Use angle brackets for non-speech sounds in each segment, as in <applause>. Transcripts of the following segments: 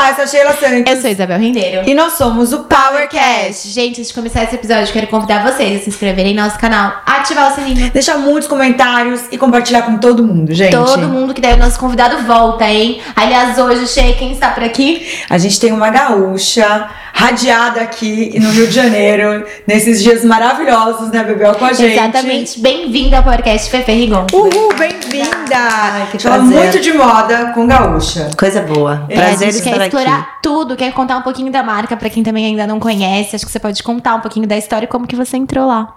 Olá, eu sou a Sheila Santos. Eu sou Isabel Rendeiro. E nós somos o PowerCast. Gente, antes de começar esse episódio, eu quero convidar vocês a se inscreverem no nosso canal, ativar o sininho. Deixar muitos comentários e compartilhar com todo mundo, gente. Todo mundo que der o nosso convidado volta, hein? Aliás, hoje, Sheila, quem está por aqui? A gente tem uma gaúcha radiada aqui no Rio de Janeiro, nesses dias maravilhosos, né, Bebel, com a gente. Exatamente. Bem-vinda ao podcast Fefe Rigon. Uhul, bem-vinda! Fala muito de moda com gaúcha. Coisa boa. É, Prazer a gente quer estar explorar aqui. tudo, quer contar um pouquinho da marca pra quem também ainda não conhece. Acho que você pode contar um pouquinho da história e como que você entrou lá.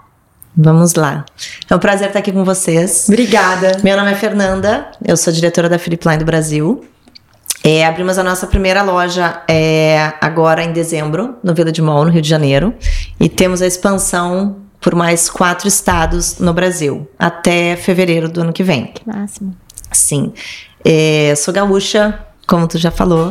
Vamos lá. É um prazer estar aqui com vocês. Obrigada. Meu nome é Fernanda, eu sou diretora da Philip Line do Brasil. É, abrimos a nossa primeira loja é, agora em dezembro, no Vila de Mall, no Rio de Janeiro. E temos a expansão por mais quatro estados no Brasil, até fevereiro do ano que vem. Que máximo. Sim. É, sou gaúcha, como tu já falou.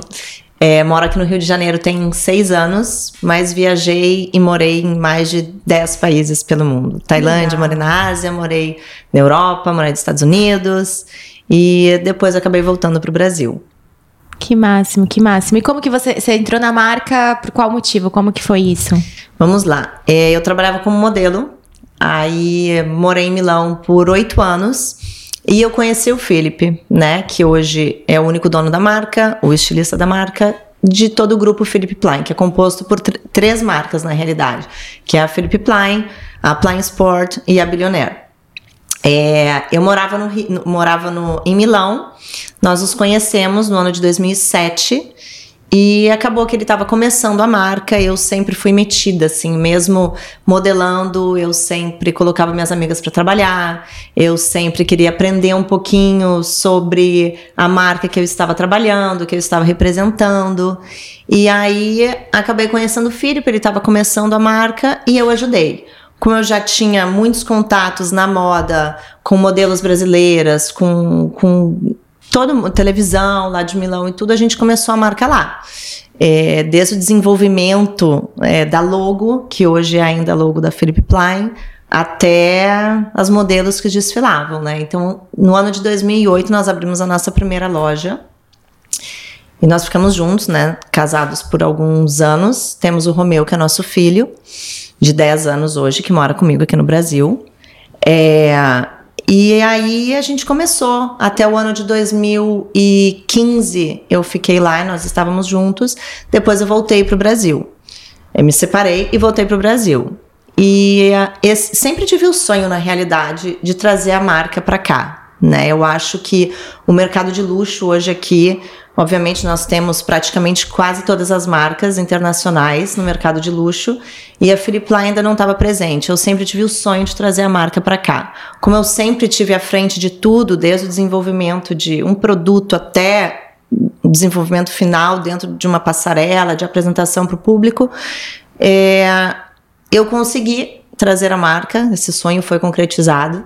É, moro aqui no Rio de Janeiro tem seis anos, mas viajei e morei em mais de dez países pelo mundo. Tailândia, Legal. morei na Ásia, morei na Europa, morei nos Estados Unidos e depois acabei voltando para o Brasil. Que máximo, que máximo. E como que você, você entrou na marca? Por qual motivo? Como que foi isso? Vamos lá. É, eu trabalhava como modelo, aí morei em Milão por oito anos. E eu conheci o Felipe, né? Que hoje é o único dono da marca, o estilista da marca, de todo o grupo Philip Plein, que é composto por tr- três marcas na realidade, que é a Philip Plein, a Plein Sport e a Billionaire. É, eu morava, no, morava no, em Milão, nós nos conhecemos no ano de 2007 e acabou que ele estava começando a marca. Eu sempre fui metida, assim, mesmo modelando, eu sempre colocava minhas amigas para trabalhar, eu sempre queria aprender um pouquinho sobre a marca que eu estava trabalhando, que eu estava representando. E aí acabei conhecendo o Felipe, ele estava começando a marca e eu ajudei como eu já tinha muitos contatos na moda com modelos brasileiras, com, com toda televisão lá de Milão e tudo, a gente começou a marca lá. É, desde o desenvolvimento é, da logo, que hoje é ainda a logo da Philip Plein, até as modelos que desfilavam, né? Então, no ano de 2008, nós abrimos a nossa primeira loja. E nós ficamos juntos, né? Casados por alguns anos. Temos o Romeu, que é nosso filho de 10 anos hoje, que mora comigo aqui no Brasil. É, e aí a gente começou. Até o ano de 2015 eu fiquei lá e nós estávamos juntos. Depois eu voltei para o Brasil. Eu me separei e voltei para o Brasil. E ah, esse- sempre tive o sonho, na realidade, de trazer a marca para cá. Né? Eu acho que o mercado de luxo hoje aqui, obviamente, nós temos praticamente quase todas as marcas internacionais no mercado de luxo e a Philip Plein ainda não estava presente. Eu sempre tive o sonho de trazer a marca para cá. Como eu sempre tive à frente de tudo, desde o desenvolvimento de um produto até o desenvolvimento final dentro de uma passarela de apresentação para o público, é, eu consegui trazer a marca, esse sonho foi concretizado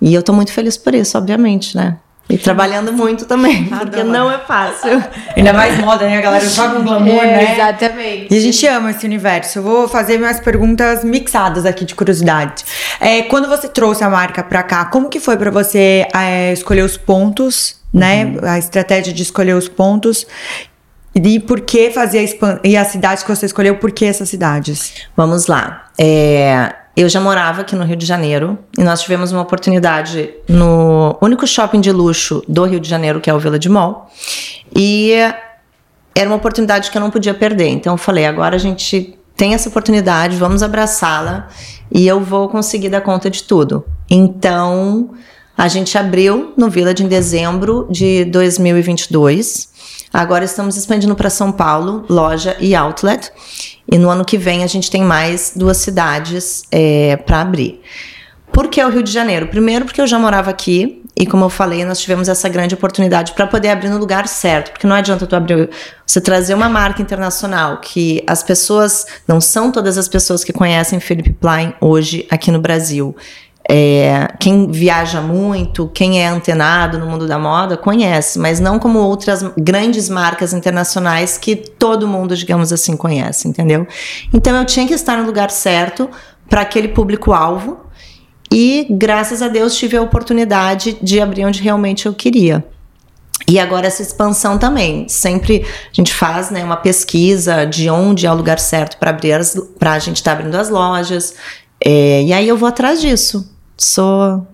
e eu tô muito feliz por isso, obviamente, né? E trabalhando muito também, porque Adoro. não é fácil. <laughs> Ainda mais moda, né? A galera joga um glamour, né? Exatamente. E a gente ama esse universo. Eu vou fazer minhas perguntas mixadas aqui de curiosidade. É, quando você trouxe a marca pra cá, como que foi pra você é, escolher os pontos, né? A estratégia de escolher os pontos. E por que fazer a expan- E as cidades que você escolheu, por que essas cidades? Vamos lá. É, eu já morava aqui no Rio de Janeiro e nós tivemos uma oportunidade no único shopping de luxo do Rio de Janeiro, que é o Vila de Mall. E era uma oportunidade que eu não podia perder. Então eu falei, agora a gente tem essa oportunidade, vamos abraçá-la e eu vou conseguir dar conta de tudo. Então a gente abriu no Village em dezembro de 2022. Agora estamos expandindo para São Paulo, loja e outlet. E no ano que vem a gente tem mais duas cidades para abrir. Por que o Rio de Janeiro? Primeiro, porque eu já morava aqui e, como eu falei, nós tivemos essa grande oportunidade para poder abrir no lugar certo. Porque não adianta tu abrir, você trazer uma marca internacional que as pessoas, não são todas as pessoas que conhecem Philip Plein hoje aqui no Brasil. É, quem viaja muito, quem é antenado no mundo da moda, conhece, mas não como outras grandes marcas internacionais que todo mundo, digamos assim, conhece, entendeu? Então eu tinha que estar no lugar certo para aquele público-alvo e, graças a Deus, tive a oportunidade de abrir onde realmente eu queria. E agora essa expansão também. Sempre a gente faz né, uma pesquisa de onde é o lugar certo para abrir para a gente estar tá abrindo as lojas. É, e aí eu vou atrás disso sou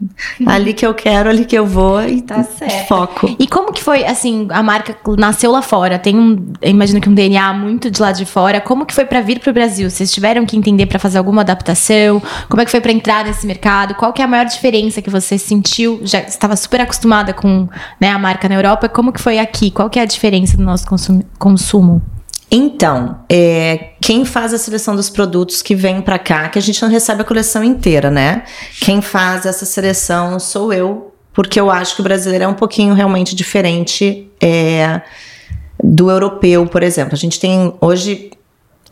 ali que eu quero, ali que eu vou e tá certo. foco. E como que foi, assim, a marca nasceu lá fora, tem um, imagino que um DNA muito de lá de fora, como que foi para vir pro Brasil? Vocês tiveram que entender para fazer alguma adaptação? Como é que foi para entrar nesse mercado? Qual que é a maior diferença que você sentiu? Já estava super acostumada com né, a marca na Europa, como que foi aqui? Qual que é a diferença do nosso consumo? Então, é, quem faz a seleção dos produtos que vem para cá, que a gente não recebe a coleção inteira, né? Quem faz essa seleção sou eu, porque eu acho que o brasileiro é um pouquinho realmente diferente é, do europeu, por exemplo. A gente tem hoje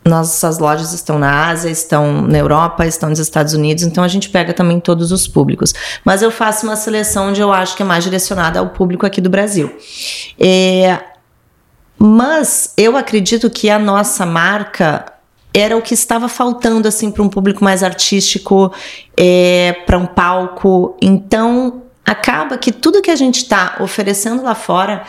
nossas lojas estão na Ásia, estão na Europa, estão nos Estados Unidos, então a gente pega também todos os públicos. Mas eu faço uma seleção onde eu acho que é mais direcionada ao público aqui do Brasil. É, mas eu acredito que a nossa marca era o que estava faltando assim para um público mais artístico, é, para um palco. Então acaba que tudo que a gente está oferecendo lá fora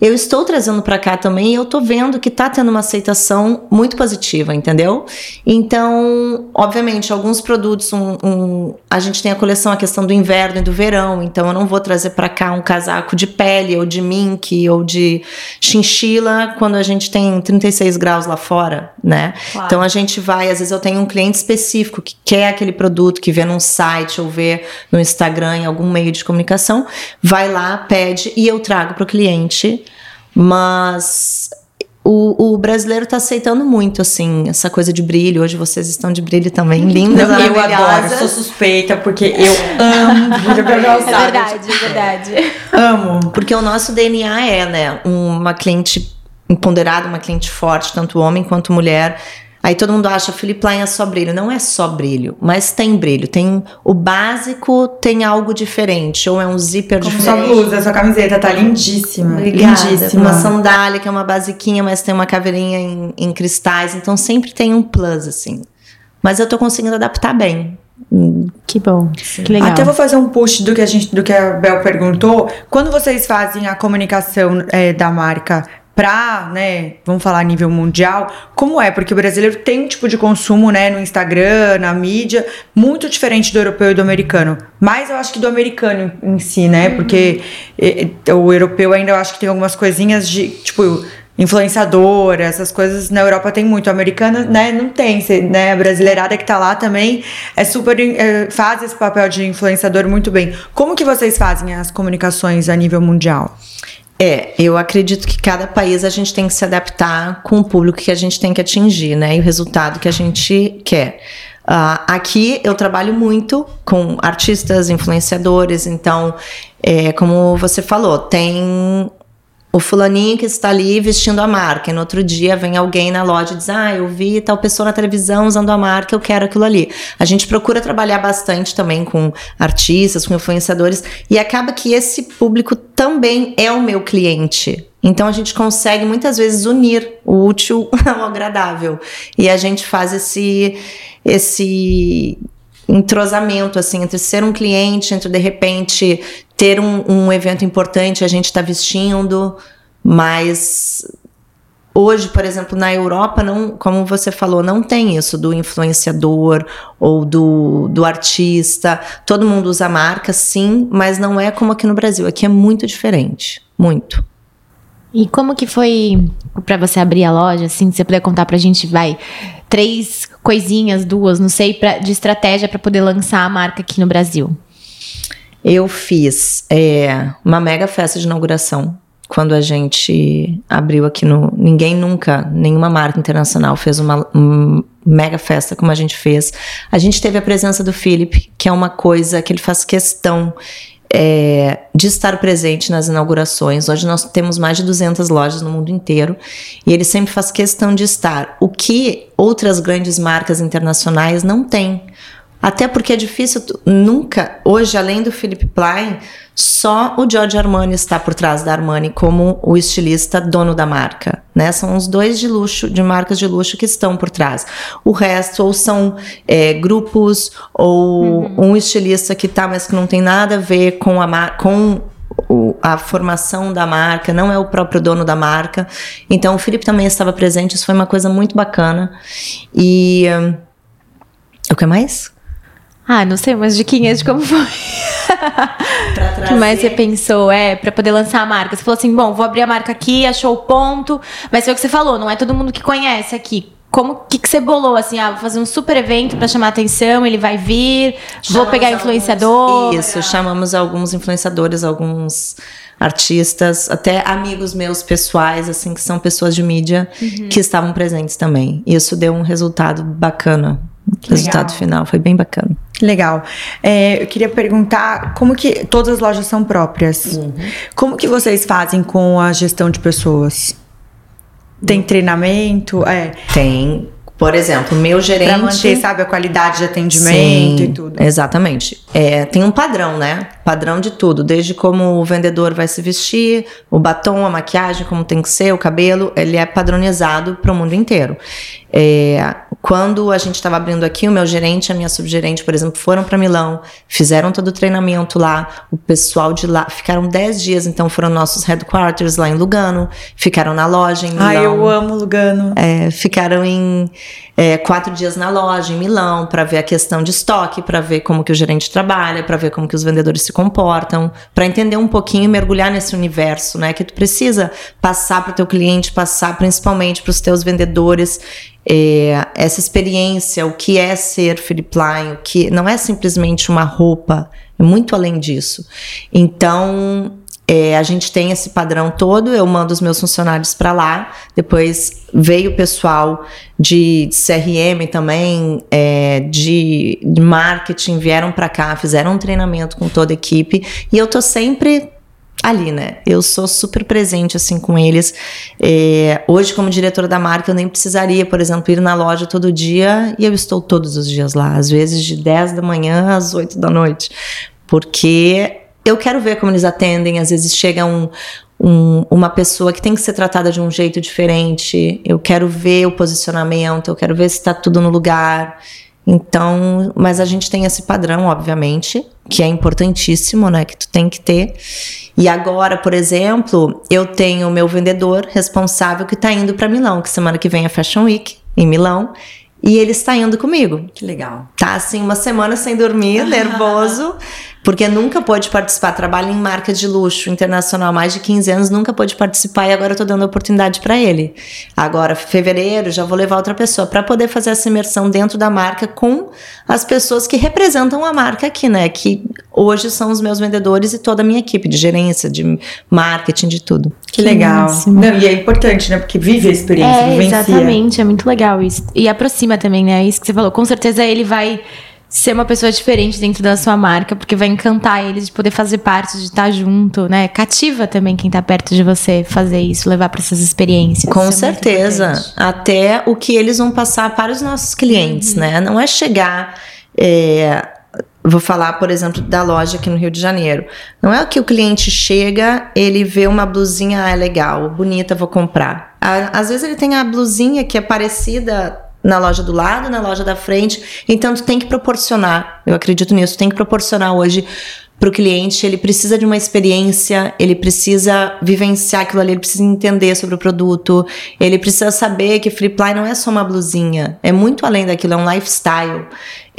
eu estou trazendo para cá também e eu tô vendo que tá tendo uma aceitação muito positiva, entendeu? Então, obviamente, alguns produtos, um, um, a gente tem a coleção, a questão do inverno e do verão, então eu não vou trazer para cá um casaco de pele ou de mink ou de chinchila quando a gente tem 36 graus lá fora, né? Claro. Então a gente vai, às vezes eu tenho um cliente específico que quer aquele produto, que vê num site ou vê no Instagram, em algum meio de comunicação, vai lá, pede e eu trago para o cliente mas o, o, brasileiro está aceitando muito, assim, essa coisa de brilho. Hoje vocês estão de brilho também, <laughs> lindas, Não, Eu adoro, sou suspeita, porque eu <laughs> amo brilho É verdade, é verdade. amo. Porque o nosso DNA é, né, uma cliente empoderada, uma cliente forte, tanto homem quanto mulher Aí todo mundo acha Philip Line é só brilho. Não é só brilho, mas tem brilho. Tem o básico, tem algo diferente. Ou é um zíper Como diferente. Sua blusa, sua camiseta tá lindíssima. Obrigada. Lindíssima. Uma sandália, que é uma basiquinha, mas tem uma caveirinha em, em cristais. Então sempre tem um plus, assim. Mas eu tô conseguindo adaptar bem. Que bom, Sim. que legal. Até vou fazer um push do que a gente, do que a Bel perguntou. Quando vocês fazem a comunicação é, da marca para, né, vamos falar a nível mundial, como é? Porque o brasileiro tem um tipo de consumo, né, no Instagram, na mídia, muito diferente do europeu e do americano. Mas eu acho que do americano em si, né? Uhum. Porque o europeu ainda eu acho que tem algumas coisinhas de, tipo, influenciadora, essas coisas na Europa tem muito, a americana, né, não tem, né, a brasileirada que tá lá também é super, é, faz esse papel de influenciador muito bem. Como que vocês fazem as comunicações a nível mundial? É, eu acredito que cada país a gente tem que se adaptar com o público que a gente tem que atingir, né? E o resultado que a gente quer. Uh, aqui eu trabalho muito com artistas, influenciadores, então, é, como você falou, tem o fulaninho que está ali vestindo a marca, e no outro dia vem alguém na loja e diz: Ah, eu vi tal pessoa na televisão usando a marca, eu quero aquilo ali. A gente procura trabalhar bastante também com artistas, com influenciadores, e acaba que esse público também é o meu cliente. Então a gente consegue muitas vezes unir o útil <laughs> ao agradável. E a gente faz esse esse entrosamento assim entre ser um cliente, entre de repente ter um, um evento importante a gente está vestindo, mas hoje, por exemplo, na Europa não, como você falou, não tem isso do influenciador ou do, do artista. Todo mundo usa marca, sim, mas não é como aqui no Brasil. Aqui é muito diferente, muito. E como que foi para você abrir a loja? Assim, você puder contar pra gente, vai, três coisinhas, duas, não sei, pra, de estratégia para poder lançar a marca aqui no Brasil. Eu fiz é, uma mega festa de inauguração quando a gente abriu aqui no. Ninguém nunca, nenhuma marca internacional fez uma, uma mega festa como a gente fez. A gente teve a presença do Philip, que é uma coisa que ele faz questão é, de estar presente nas inaugurações. Hoje nós temos mais de 200 lojas no mundo inteiro e ele sempre faz questão de estar, o que outras grandes marcas internacionais não têm. Até porque é difícil, nunca, hoje, além do Philip Plein, só o Giorgio Armani está por trás da Armani como o estilista dono da marca, né? São os dois de luxo, de marcas de luxo que estão por trás. O resto ou são é, grupos ou uhum. um estilista que tá, mas que não tem nada a ver com a com o, a formação da marca, não é o próprio dono da marca. Então o Felipe também estava presente, isso foi uma coisa muito bacana. E. hum, o que mais? Ah, não sei, umas diquinhas de como foi. O que mais você pensou? É, pra poder lançar a marca. Você falou assim: bom, vou abrir a marca aqui, achou o ponto. Mas foi o que você falou, não é todo mundo que conhece aqui. Como que, que você bolou assim? Ah, vou fazer um super evento pra chamar atenção, ele vai vir, vou Chamamos pegar alguns- influenciador. Isso, chamamos alguns influenciadores, alguns artistas, até amigos meus pessoais, assim, que são pessoas de mídia, Uhum. que estavam presentes também. Isso deu um resultado bacana. Que resultado legal. final foi bem bacana. Legal. É, eu queria perguntar como que todas as lojas são próprias. Uhum. Como que vocês fazem com a gestão de pessoas? Tem treinamento? É. Tem, por exemplo, meu gerente. Pra manter, sabe, a qualidade de atendimento Sim, e tudo. Exatamente. É, tem um padrão, né? Padrão de tudo, desde como o vendedor vai se vestir, o batom, a maquiagem, como tem que ser, o cabelo, ele é padronizado para o mundo inteiro. É, quando a gente estava abrindo aqui, o meu gerente e a minha subgerente, por exemplo, foram para Milão, fizeram todo o treinamento lá, o pessoal de lá ficaram 10 dias, então foram nossos headquarters lá em Lugano, ficaram na loja em Milão. Ai, eu amo Lugano. É, ficaram em é, quatro dias na loja em Milão para ver a questão de estoque, para ver como que o gerente trabalha, para ver como que os vendedores se comportam, para entender um pouquinho e mergulhar nesse universo, né? Que tu precisa passar para o teu cliente, passar principalmente para os teus vendedores é, essa experiência, o que é ser Philip Line, o que não é simplesmente uma roupa, é muito além disso. Então é, a gente tem esse padrão todo, eu mando os meus funcionários para lá, depois veio o pessoal de CRM também, é, de, de marketing, vieram para cá, fizeram um treinamento com toda a equipe, e eu tô sempre ali, né? Eu sou super presente assim com eles. É, hoje, como diretora da marca, eu nem precisaria, por exemplo, ir na loja todo dia, e eu estou todos os dias lá, às vezes de 10 da manhã às 8 da noite, porque eu quero ver como eles atendem. Às vezes chega um, um- uma pessoa que tem que ser tratada de um jeito diferente. Eu quero ver o posicionamento, eu quero ver se está tudo no lugar. Então, mas a gente tem esse padrão, obviamente, que é importantíssimo, né? Que tu tem que ter. E agora, por exemplo, eu tenho o meu vendedor responsável que está indo para Milão, que semana que vem é Fashion Week em Milão, e ele está indo comigo Que legal. tá assim uma semana sem dormir, <laughs> nervoso, porque nunca pôde participar. Trabalha em marca de luxo internacional há mais de 15 anos, nunca pôde participar e agora eu tô dando a oportunidade para ele. Agora, fevereiro, já vou levar outra pessoa para poder fazer essa imersão dentro da marca com as pessoas que representam a marca aqui, né? Que hoje são os meus vendedores e toda a minha equipe de gerência, de marketing, de tudo. Que legal. máximo. Não, e é importante, né? Porque vive a experiência, É, vivencia. exatamente, é muito legal isso. E aproxima também, né? Isso que você falou. Com certeza ele vai ser uma pessoa diferente dentro da sua marca, porque vai encantar eles de poder fazer parte, de estar junto, né? Cativa também quem tá perto de você fazer isso, levar para essas experiências. Com é certeza. Até o que eles vão passar para os nossos clientes, Uhum. né? Não é chegar. é, vou falar, por exemplo, da loja aqui no Rio de Janeiro. Não é o que o cliente chega, ele vê uma blusinha, ah, é legal, bonita, vou comprar. À- Às vezes ele tem a blusinha que é parecida na loja do lado, na loja da frente. Então tu tem que proporcionar, eu acredito nisso, tem que proporcionar hoje para o cliente, ele precisa de uma experiência, ele precisa vivenciar aquilo ali, ele precisa entender sobre o produto, ele precisa saber que Flipline não é só uma blusinha, é muito além daquilo, é um lifestyle.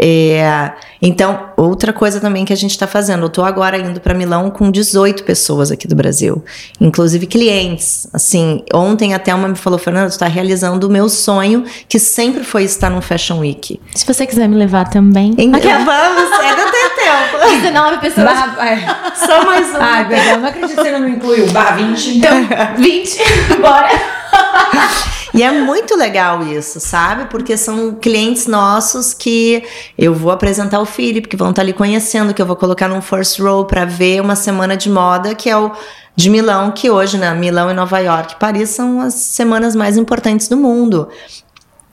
É, então, outra coisa também que a gente está fazendo, eu estou agora indo para Milão com 18 pessoas aqui do Brasil, inclusive clientes. Assim, ontem até uma me falou, Fernanda, tu está realizando o meu sonho, que sempre foi estar no Fashion Week. Se você quiser me levar também. Em- Aquela- Vamos, ainda tem tempo. <laughs> 19 pessoas. Bah, é. Só mais um. Ai, Bela, não acredito que você não me incluiu. Bah, 20. Então, 20. <laughs> Bora. <laughs> E é muito legal isso, sabe? Porque são clientes nossos que eu vou apresentar o Felipe, que vão estar ali conhecendo, que eu vou colocar num first row para ver uma semana de moda, que é o de Milão, que hoje, né? Milão e Nova York, Paris são as semanas mais importantes do mundo.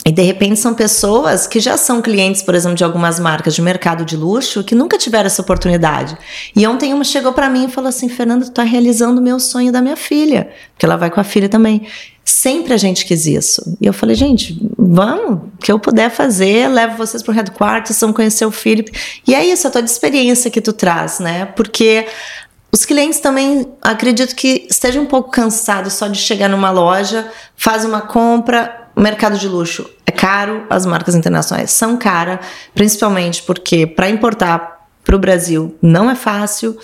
E de repente são pessoas que já são clientes, por exemplo, de algumas marcas de mercado de luxo que nunca tiveram essa oportunidade. E ontem uma chegou para mim e falou assim: Fernanda, tu tá realizando o meu sonho da minha filha, porque ela vai com a filha também. Sempre a gente quis isso. E eu falei, gente, vamos, o que eu puder fazer, levo vocês pro headquarters, vão conhecer o Felipe. E é isso, a tua experiência que tu traz, né? Porque os clientes também acredito que estejam um pouco cansados só de chegar numa loja, faz uma compra, o mercado de luxo é caro, as marcas internacionais são caras, principalmente porque para importar para o Brasil não é fácil,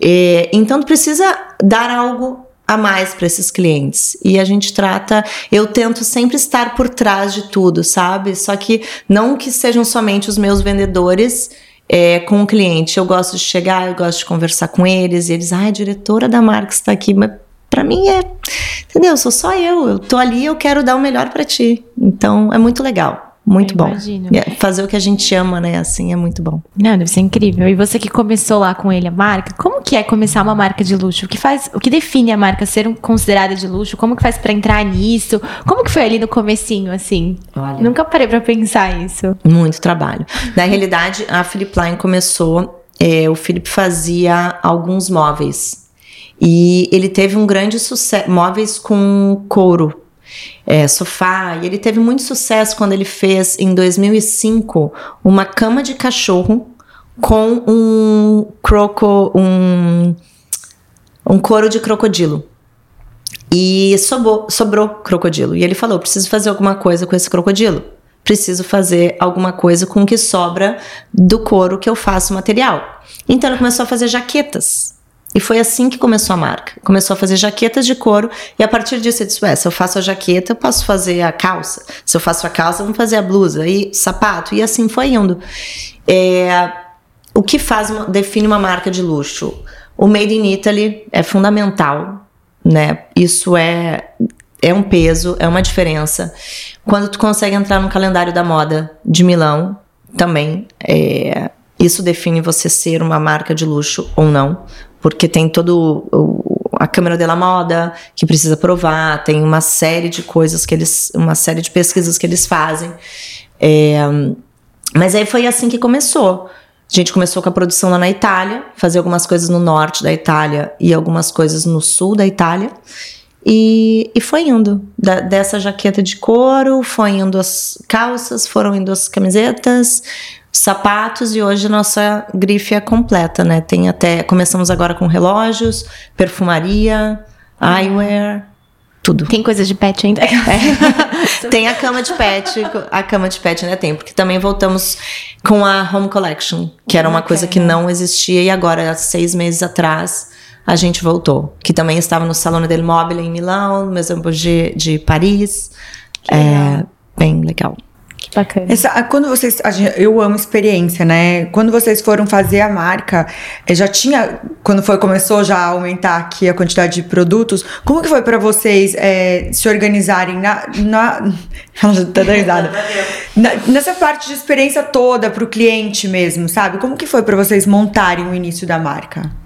e, então precisa dar algo a mais para esses clientes. E a gente trata, eu tento sempre estar por trás de tudo, sabe? Só que não que sejam somente os meus vendedores é, com o cliente. Eu gosto de chegar, eu gosto de conversar com eles, e eles, ah, a diretora da marca está aqui, mas para mim é, entendeu? Sou só eu, eu tô ali, eu quero dar o melhor para ti. Então é muito legal. Muito eu bom. Imagino. Fazer o que a gente ama, né? Assim é muito bom. Não, deve ser incrível. E você que começou lá com ele a marca, como que é começar uma marca de luxo? O que faz, o que define a marca ser considerada de luxo? Como que faz para entrar nisso? Como que foi ali no comecinho, assim? Olha, Nunca parei para pensar isso. Muito trabalho. Na realidade, a Philip Line começou. É, o Philip fazia alguns móveis e ele teve um grande sucesso, móveis com couro, é, sofá. E ele teve muito sucesso quando ele fez, em 2005, uma cama de cachorro com um croco, um, um couro de crocodilo. E sobrou, sobrou crocodilo. E ele falou: preciso fazer alguma coisa com esse crocodilo. Preciso fazer alguma coisa com o que sobra do couro que eu faço material. Então ele começou a fazer jaquetas e foi assim que começou a marca. Começou a fazer jaquetas de couro e a partir disso ele disse: Ué, se eu faço a jaqueta, eu posso fazer a calça. Se eu faço a calça, vamos fazer a blusa e sapato. E assim foi indo. É, o que faz define uma marca de luxo? O Made in Italy é fundamental, né? Isso é é um peso, é uma diferença. Quando tu consegue entrar no calendário da moda de Milão, também é, isso define você ser uma marca de luxo ou não porque tem todo o, a câmera dela moda que precisa provar, tem uma série de coisas que eles, uma série de pesquisas que eles fazem. É, mas aí foi assim que começou. A gente começou com a produção lá na Itália, fazer algumas coisas no norte da Itália e algumas coisas no sul da Itália. E, e foi indo. Da, dessa jaqueta de couro, foi indo as calças, foram indo as camisetas, sapatos e hoje nossa grife é completa, né? Tem até começamos agora com relógios, perfumaria, eyewear, tudo. Tem coisa de pet ainda? <laughs> É. <laughs> tem a cama de pet, a cama de pet ainda tem, porque também voltamos com a Home Collection, que era uma okay. coisa que não existia e agora, seis meses atrás, a gente voltou. Que também estava no Salone del Mobile em Milão, no Maison Bourget de Paris. Que é bem legal. Bacana. Essa, quando vocês. Eu amo experiência, né? Quando vocês foram fazer a marca, eh, já tinha. Quando foi, começou já a aumentar aqui a quantidade de produtos, como que foi para vocês é, se organizarem na. na <laughs> tá risada. <laughs> na, nessa parte de experiência toda para o cliente mesmo, sabe? Como que foi para vocês montarem o início da marca?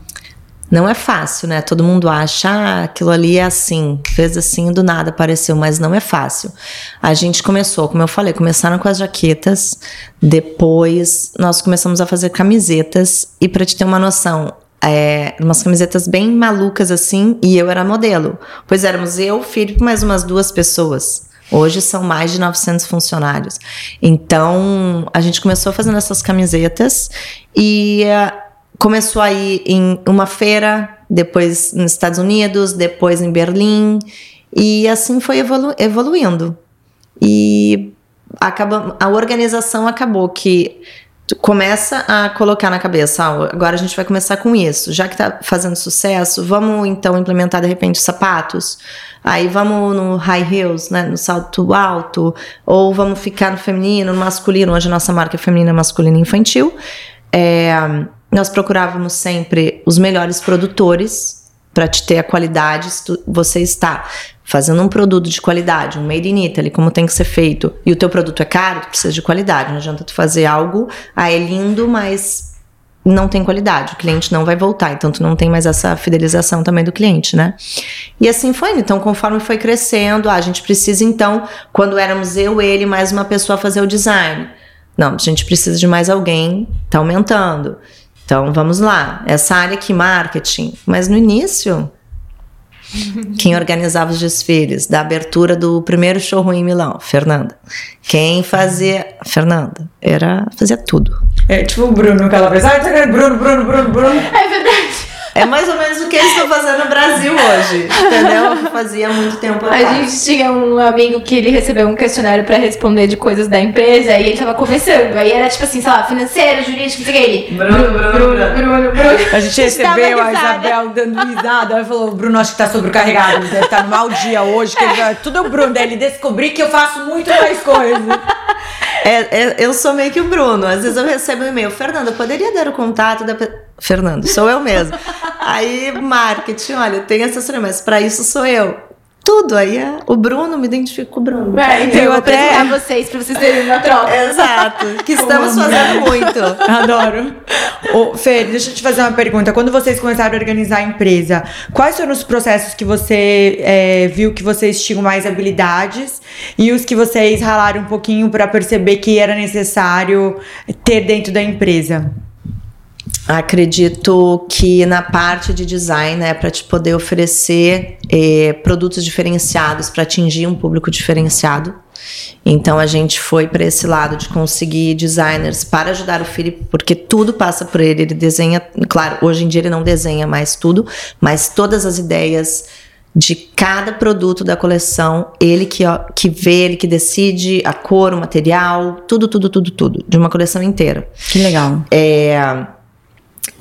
Não é fácil, né? Todo mundo acha, ah, aquilo ali é assim, fez assim do nada apareceu, mas não é fácil. A gente começou, como eu falei, começaram com as jaquetas, depois nós começamos a fazer camisetas, e para te ter uma noção, é, umas camisetas bem malucas assim, e eu era modelo. Pois éramos eu, Felipe, mais umas duas pessoas. Hoje são mais de 900 funcionários. Então, a gente começou fazendo essas camisetas e começou aí em uma feira, depois nos Estados Unidos, depois em Berlim, e assim foi evolu evoluindo. E acaba, a organização acabou que começa a colocar na cabeça, ah, agora a gente vai começar com isso. Já que está fazendo sucesso, vamos então implementar de repente sapatos. Aí vamos no high heels, né, no salto alto, ou vamos ficar no feminino, no masculino. Hoje a nossa marca é feminina, masculina e infantil. É, nós procurávamos sempre os melhores produtores para te ter a qualidade. Se você está fazendo um produto de qualidade, um made in Italy, como tem que ser feito, e o teu produto é caro, tu precisa de qualidade. Não adianta tu fazer algo, ah, é lindo, mas não tem qualidade, o cliente não vai voltar, então tu não tem mais essa fidelização também do cliente, né? E assim foi, então conforme foi crescendo, ah, a gente precisa então, quando éramos eu, ele, mais uma pessoa fazer o design. Não, a gente precisa de mais alguém, tá aumentando. Então vamos lá, essa área aqui, marketing. Mas no início, quem organizava os desfiles da abertura do primeiro showroom em Milão? Fernanda. Quem fazia. Fernanda. Era. fazia tudo. É tipo o Bruno, aquela vez. Ah, Bruno, Bruno, Bruno, Bruno. É verdade. É mais ou menos o que eles estão fazendo no Brasil hoje, entendeu? Fazia muito tempo A atrás. gente tinha um amigo que ele recebeu um questionário pra responder de coisas da empresa e ele tava começando. Aí era tipo assim, sei lá, financeiro, jurídico, não sei o que. Ele. Bruno, Bruno, Bruno. Bruno, Bruno. A gente recebeu a. Isabel dando risada. Ela falou: o Bruno acho que tá sobrecarregado. Deve estar no mau dia hoje. Que ele vai... Tudo é o Bruno. Daí ele descobri que eu faço muito mais coisa. É, é, eu sou meio que o Bruno. Às vezes eu recebo um e-mail. Fernanda, poderia dar o contato da. pe-" Fernando, sou eu mesmo. Aí, marketing, olha, tem assessoria, mas pra isso sou eu. Tudo. Aí é, o Bruno, me identifico com o Bruno. É, então eu vou até- apresentar vocês pra vocês terem uma troca. Exato. Que estamos fazendo muito. <laughs> Adoro. Ô, Fê, deixa eu te fazer uma pergunta. Quando vocês começaram a organizar a empresa, quais foram os processos que você é, viu que vocês tinham mais habilidades e os que vocês ralaram um pouquinho para perceber que era necessário ter dentro da empresa? Acredito que na parte de design é para te poder oferecer eh, produtos diferenciados para atingir um público diferenciado. Então a gente foi para esse lado de conseguir designers para ajudar o Felipe, porque tudo passa por ele. Ele desenha, claro, hoje em dia ele não desenha mais tudo, mas todas as ideias de cada produto da coleção, ele que, ó, que vê, ele que decide a cor, o material, tudo, tudo, tudo, tudo, de uma coleção inteira. Que legal. É,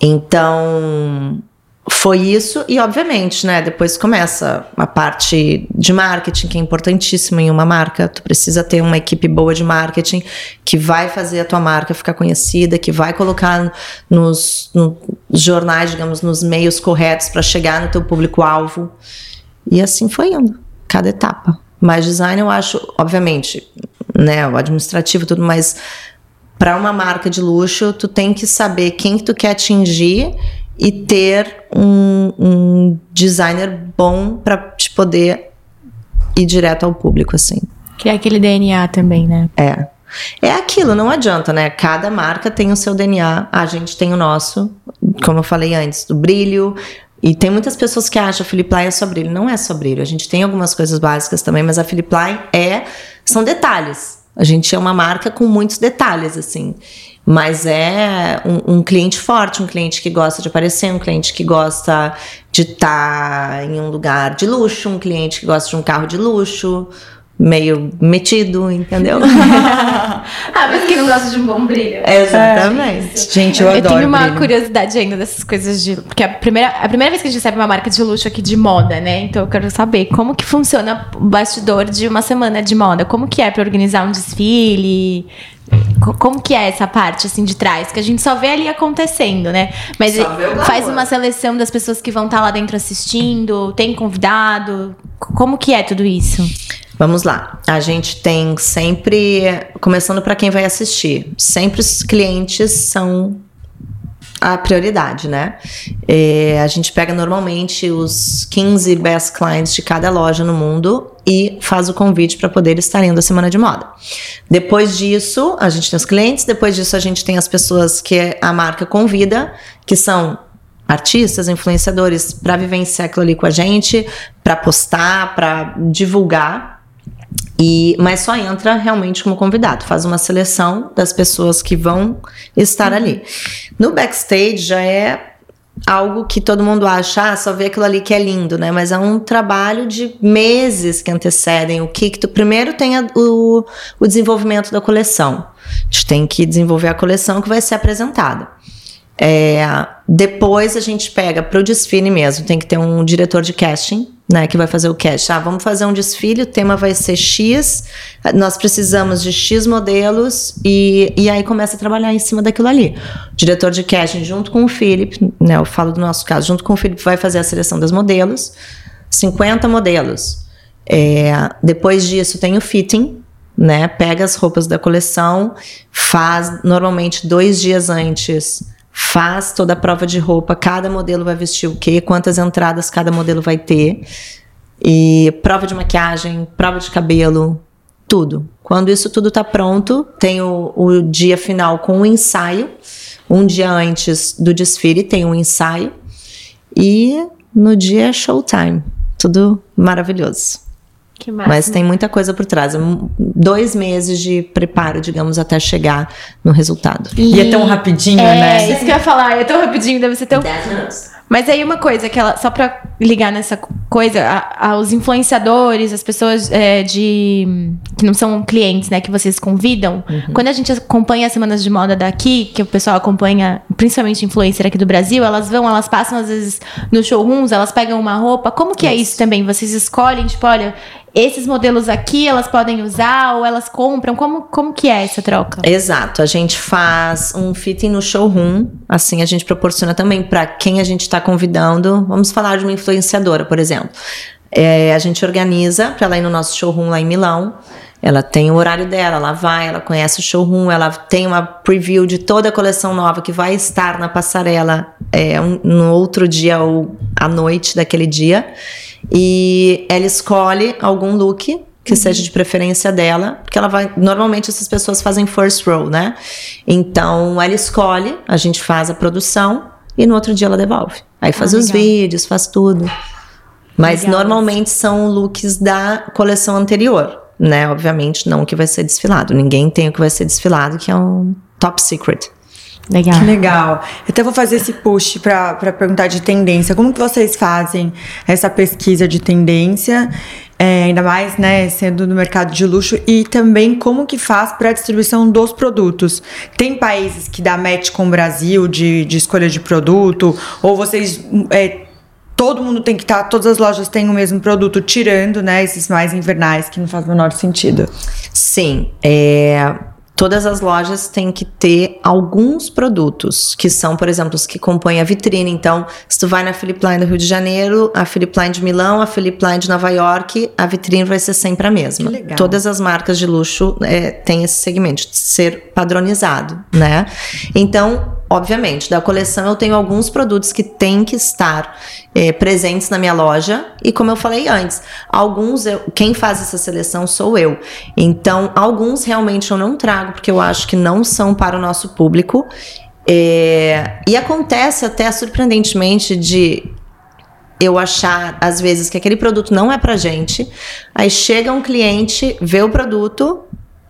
então, foi isso. E, obviamente, né? Depois começa a parte de marketing, que é importantíssima em uma marca. Tu precisa ter uma equipe boa de marketing que vai fazer a tua marca ficar conhecida, que vai colocar nos, nos jornais, digamos, nos meios corretos para chegar no teu público-alvo. E assim foi indo, cada etapa. Mas design eu acho, obviamente, né, o administrativo tudo, mas para uma marca de luxo, tu tem que saber quem que tu quer atingir e ter um, um designer bom para te poder ir direto ao público, assim. Que é aquele DNA também, né? É. É aquilo, não adianta, né? Cada marca tem o seu DNA, a gente tem o nosso, como eu falei antes, do brilho. E tem muitas pessoas que acham a Philip é só brilho. Não é só brilho. A gente tem algumas coisas básicas também, mas a Philip é, são detalhes. A gente é uma marca com muitos detalhes, assim. Mas é um, um cliente forte, um cliente que gosta de aparecer, um cliente que gosta de estar em um lugar de luxo, um cliente que gosta de um carro de luxo, meio metido, entendeu? <laughs> Ah, mas quem não gosta de um bom brilho. Exatamente. Gente, eu, Eu, adoro. tenho uma brilho. curiosidade ainda dessas coisas de. Porque a primeira, a primeira vez que a gente recebe uma marca de luxo aqui de moda, né? Então eu quero saber como que funciona o bastidor de uma semana de moda. Como que é pra organizar um desfile? Co- Como que é essa parte, assim, de trás? Que a gente só vê ali acontecendo, né? Mas Só vê o glamour. faz uma seleção das pessoas que vão estar lá dentro assistindo, tem convidado. Como que é tudo isso? Vamos lá. A gente tem sempre, começando para quem vai assistir, sempre os clientes são a prioridade, né? É, a gente pega normalmente os 15 best clients de cada loja no mundo e faz o convite para poder estar indo à semana de moda. Depois disso, a gente tem os clientes, depois disso a gente tem as pessoas que a marca convida, que são artistas, influenciadores, para vivenciar aquilo ali com a gente, para postar, para divulgar. E, mas só entra realmente como convidado, faz uma seleção das pessoas que vão estar ali. No backstage já é algo que todo mundo acha, ah, só vê aquilo ali que é lindo, né? Mas é um trabalho de meses que antecedem o que que tu primeiro tem a- o, o desenvolvimento da coleção. A gente tem que desenvolver a coleção que vai ser apresentada. É, depois a gente pega para o desfile mesmo, tem que ter um diretor de casting, né, que vai fazer o casting. Ah, vamos fazer um desfile, o tema vai ser X, nós precisamos de X modelos e, e aí começa a trabalhar em cima daquilo ali. O diretor de casting junto com o Philip, né, eu falo do nosso caso, junto com o Philip vai fazer a seleção das modelos, 50 modelos. É, depois disso tem o fitting, né? Pega as roupas da coleção, faz normalmente dois dias antes, faz toda a prova de roupa, cada modelo vai vestir o quê, quantas entradas cada modelo vai ter, e prova de maquiagem, prova de cabelo, tudo. Quando isso tudo tá pronto, tem o, o dia final com o ensaio. Um dia antes do desfile tem um ensaio. E no dia é showtime. Tudo maravilhoso. Que massa. Mas tem muita coisa por trás. É dois meses de preparo, digamos, até chegar no resultado. E é tão rapidinho, É, né? isso que eu ia falar, é tão rapidinho, deve ser tão. minutos. Mas aí uma coisa que ela, só pra ligar nessa coisa, a, os influenciadores, as pessoas é, de que não são clientes, né, que vocês convidam, uhum. quando a gente acompanha as semanas de moda daqui, que o pessoal acompanha, principalmente influencer aqui do Brasil, elas vão, elas passam às vezes nos showrooms, elas pegam uma roupa. Como que é isso também? Vocês escolhem, tipo, olha, esses modelos aqui elas podem usar ou elas compram? Como, como que é essa troca? Exato, a gente faz um fitting no showroom, assim a gente proporciona também para quem a gente está convidando. Vamos falar de uma influenciadora, por exemplo. É, a gente organiza para ela ir no nosso showroom lá em Milão. Ela tem o horário dela, ela vai, ela conhece o showroom, ela tem uma preview de toda a coleção nova que vai estar na passarela é, um, no outro dia ou à noite daquele dia. E ela escolhe algum look que uhum. seja de preferência dela, porque ela vai. Normalmente essas pessoas fazem first row, né? Então ela escolhe, a gente faz a produção e no outro dia ela devolve. Aí faz ah, os vídeos, faz tudo. Mas legal. normalmente são looks da coleção anterior, né? Obviamente não o que vai ser desfilado. Ninguém tem o que vai ser desfilado, que é um top secret. Legal. Que legal. Então eu vou fazer esse push para perguntar de tendência. Como que vocês fazem essa pesquisa de tendência, é, ainda mais, né, sendo no mercado de luxo e também como que faz para a distribuição dos produtos? Tem países que dá match com o Brasil de, de escolha de produto ou vocês é, todo mundo tem que estar, tá, todas as lojas têm o mesmo produto, tirando, né, esses mais invernais que não faz o menor sentido. Sim, é Todas as lojas têm que ter alguns produtos, que são, por exemplo, os que compõem a vitrine. Então, se tu vai na Philip Line do Rio de Janeiro, a Philip Line de Milão, a Philip Line de Nova York, a vitrine vai ser sempre a mesma. Todas as marcas de luxo é, têm esse segmento de ser padronizado, né? Então, obviamente, da coleção eu tenho alguns produtos que têm que estar é, presentes na minha loja. E como eu falei antes, alguns eu, quem faz essa seleção sou eu. Então, alguns realmente eu não trago porque eu acho que não são para o nosso público. É, e acontece até surpreendentemente de eu achar às vezes que aquele produto não é pra gente. Aí chega um cliente, vê o produto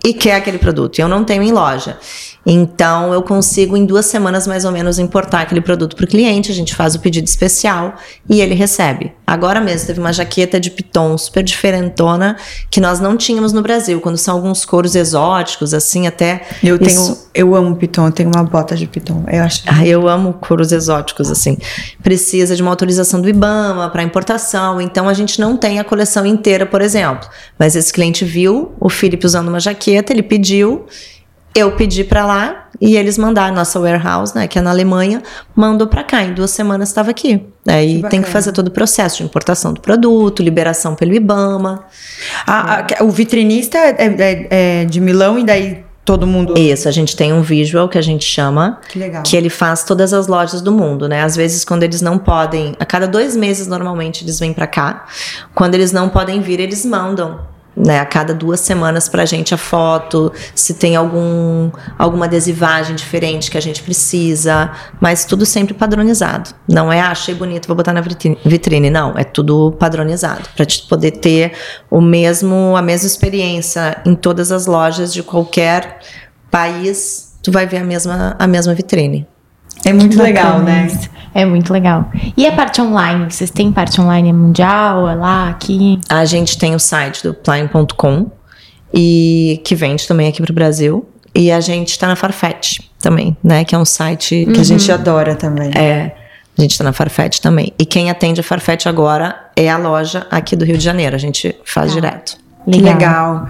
e quer aquele produto. E eu não tenho em loja. Então eu consigo em duas semanas mais ou menos importar aquele produto para o cliente, a gente faz o pedido especial e ele recebe. Agora mesmo teve uma jaqueta de piton super diferentona que nós não tínhamos no Brasil, quando são alguns couros exóticos assim até. Eu tenho, isso... eu amo piton, eu tenho uma bota de piton. Eu acho. Ah, eu amo couros exóticos assim. Precisa de uma autorização do IBAMA para importação, então a gente não tem a coleção inteira, por exemplo. Mas esse cliente viu o Felipe usando uma jaqueta, ele pediu eu pedi para lá e eles mandaram nossa warehouse, né, que é na Alemanha, mandou para cá. Em duas semanas estava aqui. Aí que tem que fazer todo o processo de importação do produto, liberação pelo IBAMA. Ah, é. o vitrinista é, é, é, de Milão e daí todo mundo. Isso, a gente tem um visual que a gente chama, que, legal. que ele faz todas as lojas do mundo, né? Às vezes quando eles não podem, a cada dois meses normalmente eles vêm para cá. Quando eles não podem vir, eles mandam né, a cada duas semanas para a gente a foto, se tem algum, alguma adesivagem diferente que a gente precisa, mas tudo sempre padronizado. Não é, ah, achei bonito, vou botar na vitrine. Não, é tudo padronizado, para poder ter o mesmo, a mesma experiência em todas as lojas de qualquer país, tu vai ver a mesma, a mesma vitrine. É muito legal, né? É muito legal. E a parte online? Vocês têm parte online mundial? É lá, aqui? A gente tem o site do Plain.com e que vende também aqui para o Brasil. E a gente está na Farfetch também, né? Que é um site que uhum. a gente adora também. É. A gente está na Farfetch também. E quem atende a Farfetch agora é a loja aqui do Rio de Janeiro. A gente faz ah. direto. Legal. legal.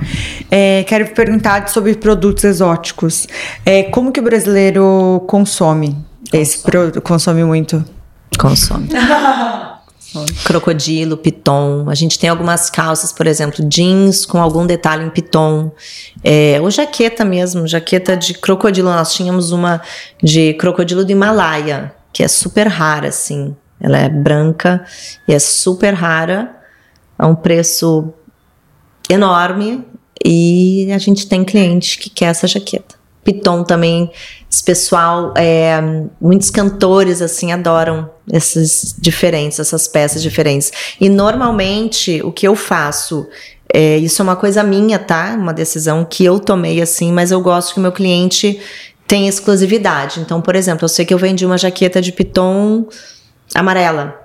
É, quero perguntar sobre produtos exóticos. É, como que o brasileiro consome? Esse produto consome muito. Consome. <laughs> Crocodilo, piton. A gente tem algumas calças, por exemplo, jeans com algum detalhe em piton. É, ou jaqueta mesmo, jaqueta de crocodilo. Nós tínhamos uma de crocodilo do Himalaia, que é super rara, assim. Ela é branca e é super rara. A um preço enorme. E a gente tem cliente que quer essa jaqueta. Piton também, esse pessoal, é, muitos cantores assim adoram esses diferentes, essas peças diferentes. E normalmente o que eu faço, é, isso é uma coisa minha, tá? Uma decisão que eu tomei assim, mas eu gosto que meu cliente tenha exclusividade. Então, por exemplo, eu sei que eu vendi uma jaqueta de Piton amarela.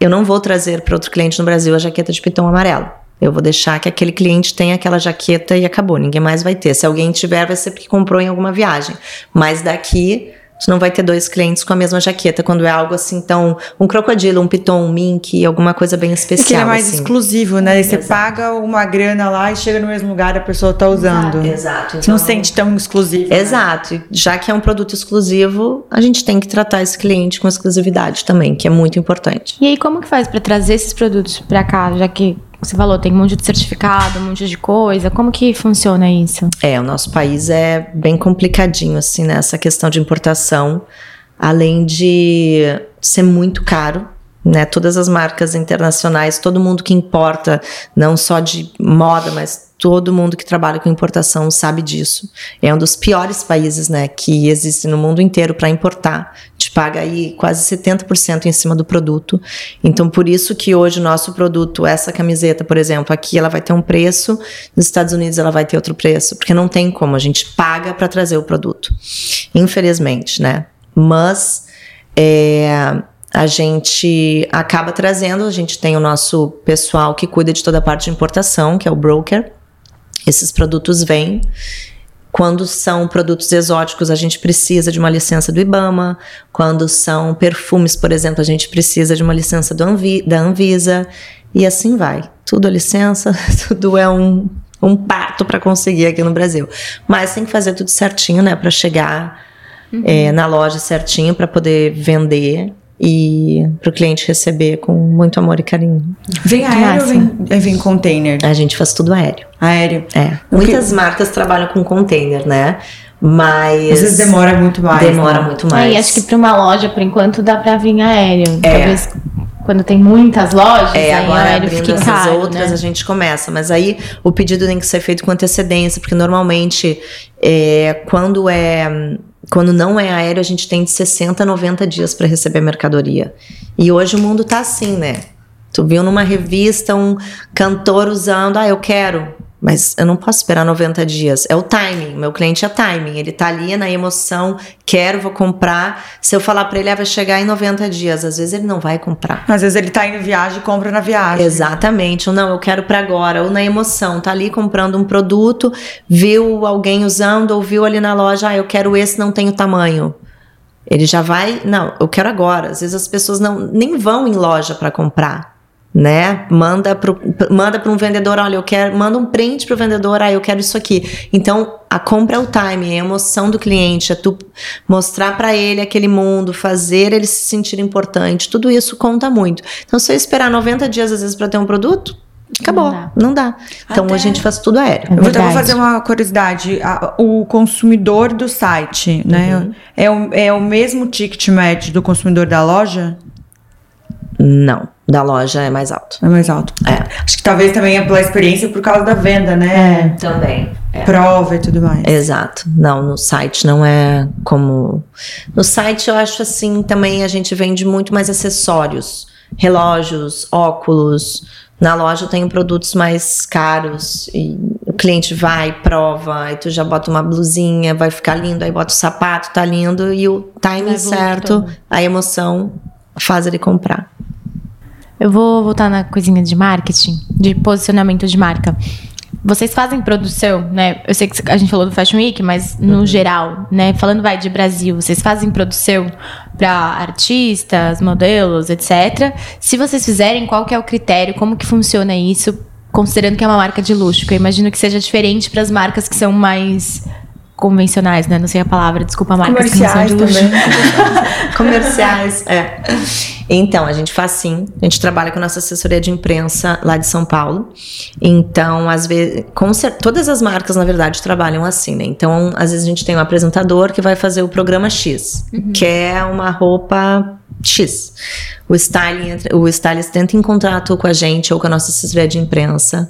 Eu não vou trazer para outro cliente no Brasil a jaqueta de piton amarela. Eu vou deixar que aquele cliente tenha aquela jaqueta e acabou. Ninguém mais vai ter. Se alguém tiver, vai ser porque comprou em alguma viagem. Mas daqui você não vai ter dois clientes com a mesma jaqueta quando é algo assim, então, um crocodilo, um piton, um mink, alguma coisa bem especial. Porque é mais assim. exclusivo, né? Você Exato. paga uma grana lá e chega no mesmo lugar a pessoa tá usando. Exato. Então, não sente tão exclusivo. Né? Exato. Né? Já que é um produto exclusivo, a gente tem que tratar esse cliente com exclusividade também, que é muito importante. E aí, como que faz para trazer esses produtos para cá, já que você falou, tem um monte de certificado, um monte de coisa. Como que funciona isso? É, o nosso país é bem complicadinho, assim, nessa questão de importação. Além de ser muito caro, né? Todas as marcas internacionais, todo mundo que importa, não só de moda, mas todo mundo que trabalha com importação sabe disso. É um dos piores países, né, que existe no mundo inteiro para importar. Te paga aí quase 70% em cima do produto. Então, por isso que hoje o nosso produto, essa camiseta, por exemplo, aqui ela vai ter um preço, nos Estados Unidos ela vai ter outro preço, porque não tem como, a gente paga para trazer o produto. Infelizmente, né? Mas é, a gente acaba trazendo, a gente tem o nosso pessoal que cuida de toda a parte de importação, que é o broker, esses produtos vêm. Quando são produtos exóticos, a gente precisa de uma licença do IBAMA. Quando são perfumes, por exemplo, a gente precisa de uma licença Anvi da Anvisa. E assim vai. Tudo é licença, <laughs> tudo é um, um parto para conseguir aqui no Brasil. Mas tem que fazer tudo certinho, né? Para chegar uhum. é, na loja certinho, para poder vender e para o cliente receber com muito amor e carinho. Vem aéreo ou vem, é, vem container? A gente faz tudo aéreo. Aéreo. É. Muitas marcas trabalham com container, né? Mas. Às vezes demora muito mais. Demora né? muito mais. É, e acho que para uma loja, por enquanto, dá para vir aéreo. É. Talvez quando tem muitas lojas, é, aí agora aéreo abrindo essas caro, outras né? a gente começa, mas aí o pedido tem que ser feito com antecedência, porque normalmente é, quando é quando não é aéreo, a gente tem de 60 a 90 dias para receber mercadoria. E hoje o mundo tá assim, né? Tu viu numa revista um cantor usando, ah, eu quero. Mas eu não posso esperar 90 dias. É o timing. Meu cliente é timing. Ele tá ali na emoção, quero, vou comprar. Se eu falar para ele, ah, vai chegar em 90 dias. Às vezes ele não vai comprar. Às vezes ele tá indo viagem e compra na viagem. Exatamente. Ou não, eu quero para agora. Ou na emoção. Tá ali comprando um produto, viu alguém usando, ou viu ali na loja, ah, eu quero esse, não tenho tamanho. Ele já vai, não, eu quero agora. Às vezes as pessoas não nem vão em loja para comprar né? Manda para manda para um vendedor, olha, eu quero, manda um print para o vendedor, ah, eu quero isso aqui. Então, a compra é o time, é a emoção do cliente, é tu mostrar para ele aquele mundo, fazer ele se sentir importante. Tudo isso conta muito. Então, se eu esperar 90 dias às vezes para ter um produto, acabou, não dá. Não dá. Então Até... a gente faz tudo aéreo. É eu vou fazer uma curiosidade. O consumidor do site, né? Uhum. É, o, é o mesmo ticket médio do consumidor da loja? Não, da loja é mais alto. É mais alto. É. Acho que talvez também é pela experiência por causa da venda, né? É, também. É. Prova e tudo mais. Exato. Não, no site não é como. No site eu acho assim também a gente vende muito mais acessórios, relógios, óculos. Na loja eu tenho produtos mais caros e o cliente vai, prova, aí tu já bota uma blusinha, vai ficar lindo, aí bota o sapato, tá lindo, e o timing certo, a emoção faz ele comprar. Eu vou voltar na coisinha de marketing, de posicionamento de marca. Vocês fazem produção, né? Eu sei que a gente falou do Fashion Week, mas no uhum. geral, né? Falando vai de Brasil, vocês fazem produção para artistas, modelos, etc. Se vocês fizerem, qual que é o critério? Como que funciona isso? Considerando que é uma marca de luxo, que eu imagino que seja diferente para as marcas que são mais convencionais, né? Não sei a palavra, desculpa, marcas que não são de luxo. Comerciais, <laughs> é. Então, a gente faz sim. A gente trabalha com a nossa assessoria de imprensa lá de São Paulo. Então, às vezes, todas as marcas, na verdade, trabalham assim, né? Então, às vezes a gente tem um apresentador que vai fazer o programa X, uhum. que é uma roupa X. O styling, o stylist entra em contato com a gente ou com a nossa assessoria de imprensa,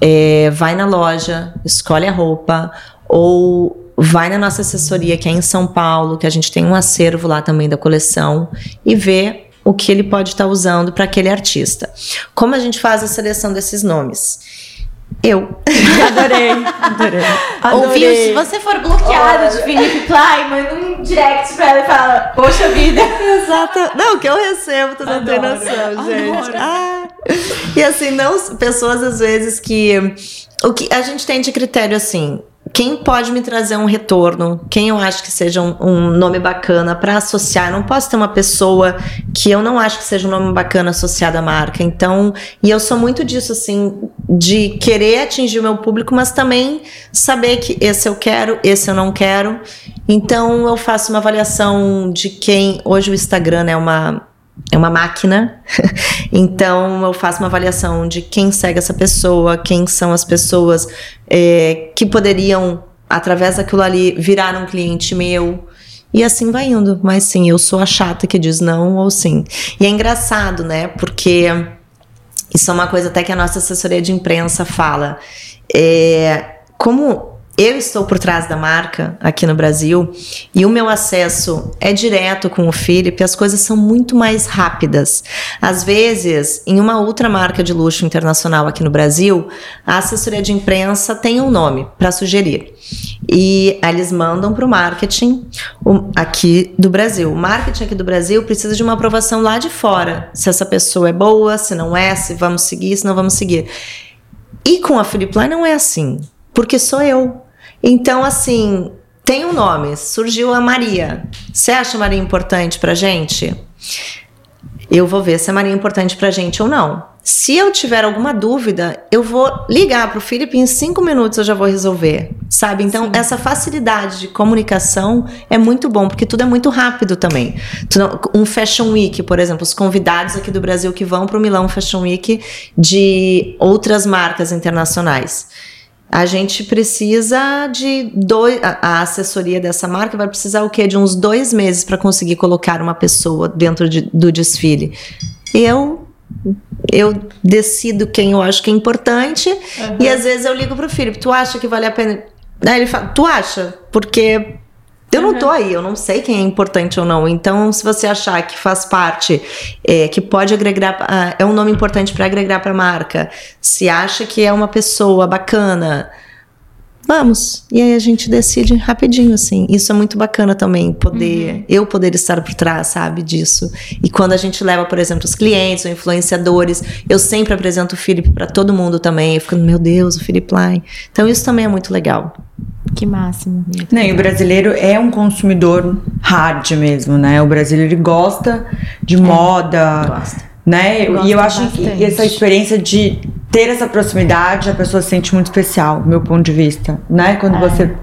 é, vai na loja, escolhe a roupa ou vai na nossa assessoria, que é em São Paulo, que a gente tem um acervo lá também da coleção, e vê o que ele pode estar tá usando para aquele artista. Como a gente faz a seleção desses nomes? Eu. <laughs> Adorei, adorei. Ouviu? Se você for bloqueado de Felipe Play, manda um direct pra ela e fala, poxa vida. Exato. Não, que eu recebo, tu não tem noção, gente. Ah. E assim, não, pessoas às vezes que. O que a gente tem de critério assim, quem pode me trazer um retorno, quem eu acho que seja um, um nome bacana para associar. Eu não posso ter uma pessoa que eu não acho que seja um nome bacana associado à marca. Então, e eu sou muito disso, assim, de querer atingir o meu público, mas também saber que esse eu quero, esse eu não quero. Então, eu faço uma avaliação de quem. Hoje o Instagram é uma é uma máquina. <laughs> então eu faço uma avaliação de quem segue essa pessoa, quem são as pessoas é, que poderiam, através daquilo ali, virar um cliente meu. E assim vai indo. Mas sim, eu sou a chata que diz não ou sim. E é engraçado, né? Porque isso é uma coisa até que a nossa assessoria de imprensa fala. É, como eu estou por trás da marca aqui no Brasil e o meu acesso é direto com o Philip, as coisas são muito mais rápidas. Às vezes, em uma outra marca de luxo internacional aqui no Brasil, a assessoria de imprensa tem um nome para sugerir. E eles mandam para o marketing aqui do Brasil. O marketing aqui do Brasil precisa de uma aprovação lá de fora. Se essa pessoa é boa, se não é, se vamos seguir, se não vamos seguir. E com a Philip Line não é assim. Porque sou eu. Então, assim, tem um nome, surgiu a Maria. Você acha a Maria importante pra gente? Eu vou ver se a Maria é importante pra gente ou não. Se eu tiver alguma dúvida, eu vou ligar pro Felipe em cinco minutos eu já vou resolver, sabe? Então, Sim. essa facilidade de comunicação é muito bom, porque tudo é muito rápido também. Um Fashion Week, por exemplo, os convidados aqui do Brasil que vão pro Milão Fashion Week de outras marcas internacionais a gente precisa de dois. A, assessoria dessa marca vai precisar o quê? De uns dois meses para conseguir colocar uma pessoa dentro de, do desfile. Eu eu decido quem eu acho que é importante uhum. e às vezes eu ligo pro Felipe, tu acha que vale a pena? Aí ele fala, tu acha? Porque eu uhum. não tô aí, eu não sei quem é importante ou não. Então, se você achar que faz parte, é, que pode agregar, uh, é um nome importante para agregar para a marca, se acha que é uma pessoa bacana, vamos. E aí a gente decide rapidinho, assim. Isso é muito bacana também, poder, uhum. eu poder estar por trás, sabe, disso. E quando a gente leva, por exemplo, os clientes ou influenciadores, eu sempre apresento o Felipe para todo mundo também. Eu fico, meu Deus, o Felipe Line. Então isso também é muito legal. Que máximo. Não, e o brasileiro é um consumidor hard mesmo, né? O brasileiro gosta de é, moda. Gosta. Né? e eu acho bastante. que essa experiência de ter essa proximidade, a pessoa se sente muito especial, do meu ponto de vista. Né? Quando é. você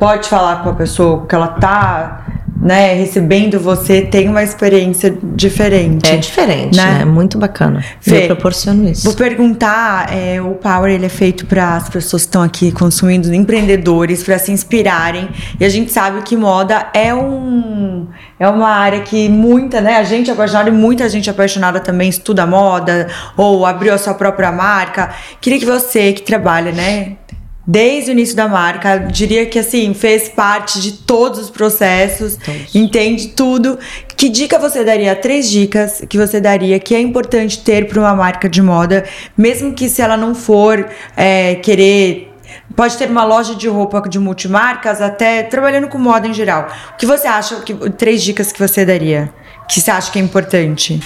pode falar com a pessoa que ela tá né, recebendo você tem uma experiência diferente. É diferente, né? né? Muito bacana. Fê, eu proporciono isso. Vou perguntar, é, o Power ele é feito para as pessoas que estão aqui consumindo, empreendedores, para se inspirarem. E a gente sabe que moda é um é uma área que muita, né, a gente é apaixonada e muita gente apaixonada também estuda moda ou abriu a sua própria marca. Queria que você que trabalha, né, desde o início da marca. Diria que assim, fez parte de todos os processos, todos. entende tudo. Que dica você daria? Três dicas que você daria que é importante ter para uma marca de moda, mesmo que se ela não for é, querer. Pode ter uma loja de roupa de multimarcas, até trabalhando com moda em geral. O que você acha? Que, três dicas que você daria? Que você acha que é importante?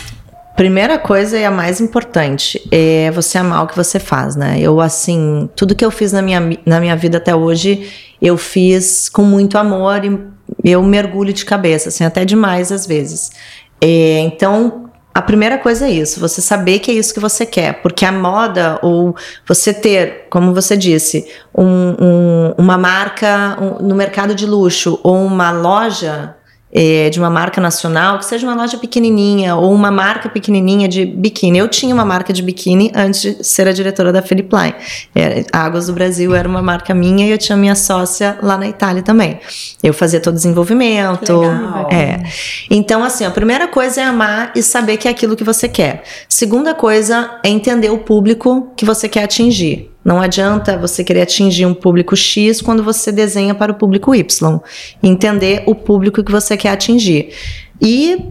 Primeira coisa e a mais importante é você amar o que você faz, né? Eu, assim, tudo que eu fiz na minha, na minha vida até hoje, eu fiz com muito amor e eu mergulho de cabeça, assim, até demais às vezes. É, então, a primeira coisa é isso, você saber que é isso que você quer, porque a moda ou você ter, como você disse, um, um, uma marca no mercado de luxo ou uma loja é, de uma marca nacional, que seja uma loja pequenininha ou uma marca pequenininha de biquíni. Eu tinha uma marca de biquíni antes de ser a diretora da Philip Line. É, Águas do Brasil era uma marca minha e eu tinha minha sócia lá na Itália também. Eu fazia todo o desenvolvimento. Legal. É. Então, assim, a primeira coisa é amar e saber que é aquilo que você quer. Segunda coisa é entender o público que você quer atingir. Não adianta você querer atingir um público X quando você desenha para o público Y. Entender o público que você quer atingir. E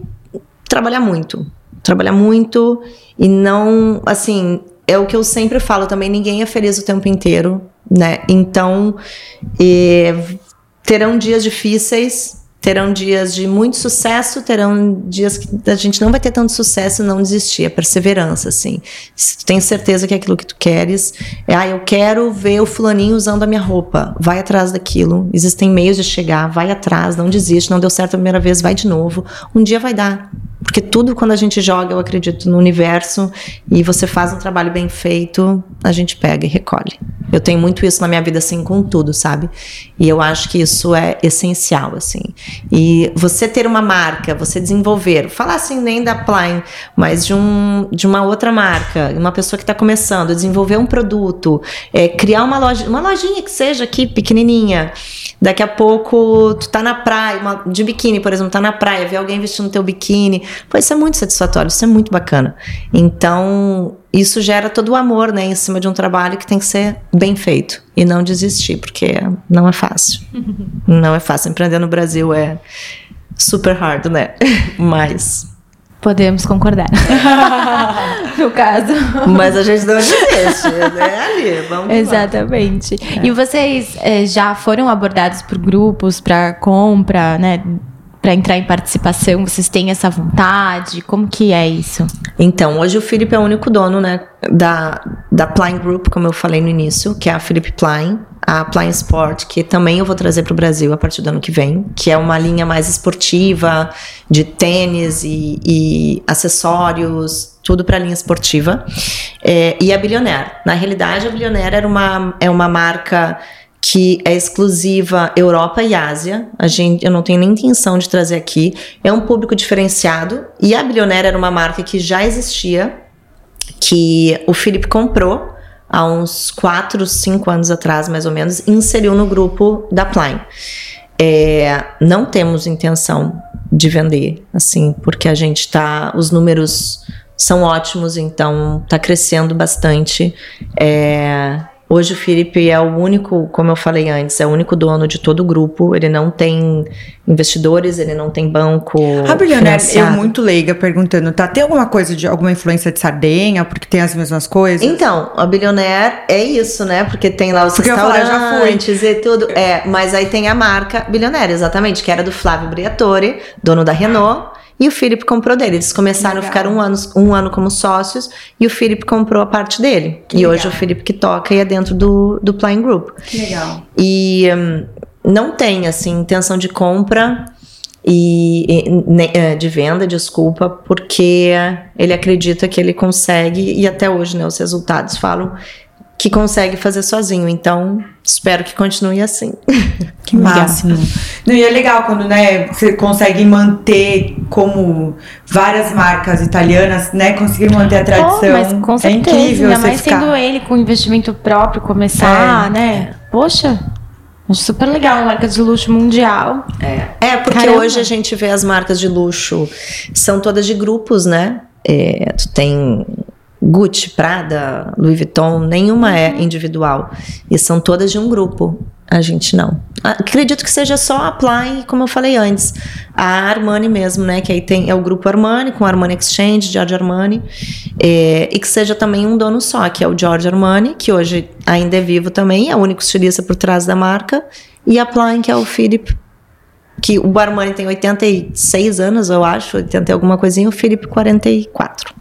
trabalhar muito. Trabalhar muito e não, assim, é o que eu sempre falo também, ninguém é feliz o tempo inteiro, né? Então, eh, terão dias difíceis, terão dias de muito sucesso, terão dias que a gente não vai ter tanto sucesso não desistir, é perseverança, assim. Se tu tem certeza que é aquilo que tu queres, é, ah, eu quero ver o fulaninho usando a minha roupa, vai atrás daquilo, existem meios de chegar, vai atrás, não desiste, não deu certo a primeira vez, vai de novo, um dia vai dar. Porque tudo quando a gente joga, eu acredito no universo e você faz um trabalho bem feito, a gente pega e recolhe. Eu tenho muito isso na minha vida assim com tudo, sabe? E eu acho que isso é essencial assim. E você ter uma marca, você desenvolver, falar assim nem da Plain, mas de um de uma outra marca, uma pessoa que está começando, desenvolver um produto, é, criar uma loja, uma lojinha que seja aqui pequenininha. Daqui a pouco tu tá na praia, uma, de biquíni, por exemplo, tá na praia, vê alguém vestindo teu biquíni, Pô, isso é muito satisfatório, isso é muito bacana. Então, isso gera todo o amor, né, em cima de um trabalho que tem que ser bem feito e não desistir, porque não é fácil. <laughs> não é fácil. Empreender no Brasil é super hard, né? <laughs> Mas. Podemos concordar. <laughs> no caso. Mas a gente não desiste, né? Ali, vamos Exatamente. É. E vocês é, já foram abordados por grupos para compra, né? Para entrar em participação? Vocês têm essa vontade? Como que é isso? Então, hoje o Felipe é o único dono, né, da, da Plain Group, como eu falei no início, que é a Felipe Plain, a Plain Sport, que também eu vou trazer para o Brasil a partir do ano que vem, que é uma linha mais esportiva, de tênis e, e acessórios, tudo para linha esportiva. É, e a Billionaire. Na realidade, a Billionaire era uma, é uma marca que é exclusiva Europa e Ásia. A gente, eu não tenho nem intenção de trazer aqui. É um público diferenciado. E a Bilionaire era uma marca que já existia, que o Felipe comprou há uns 4, 5 anos atrás, mais ou menos, e inseriu no grupo da Plain. É, não temos intenção de vender, assim, porque a gente tá. Os números são ótimos, então tá crescendo bastante. É, Hoje o Felipe é o único, como eu falei antes, é o único dono de todo o grupo. Ele não tem investidores, ele não tem banco. A bilionária, eu muito leiga perguntando, tá? Tem alguma coisa de alguma influência de Sardenha, porque tem as mesmas coisas? Então, a bilionaire é isso, né? Porque tem lá os porque restaurantes e tudo. É, mas aí tem a marca bilionária, exatamente, que era do Flávio Briatore, dono da Renault. E o Philip comprou dele. Eles começaram legal. a ficar um ano, um ano como sócios e o Philip comprou a parte dele. Que e legal. hoje o Philip que toca e é dentro do, do Plain Group. Que legal. E um, não tem, assim, intenção de compra e, e, é, de venda, desculpa, porque ele acredita que ele consegue e até hoje, né, os resultados falam que consegue fazer sozinho. Então, espero que continue assim. <laughs> Que máximo. Não, e é legal quando, né, você consegue manter como várias marcas italianas, né, conseguir manter a tradição. Oh, mas com certeza, é incrível ainda mais ficar... sendo ele com investimento próprio começar, é. né? Poxa, Acho super legal, uma marca de luxo mundial. É, é porque Caramba. hoje a gente vê as marcas de luxo, são todas de grupos, né? É, tu tem Gucci, Prada, Louis Vuitton, nenhuma é uhum. individual. E são todas de um grupo. A gente não. Acredito que seja só a Apply, como eu falei antes. A Armani mesmo, né? Que aí tem é o grupo Armani, com Armani Exchange, George Armani. É, e que seja também um dono só, que é o George Armani, que hoje ainda é vivo também, é o único estilista por trás da marca. E a Apply, que é o Philip que o Armani tem 86 anos, eu acho, 80 alguma coisinha, o Philip 44.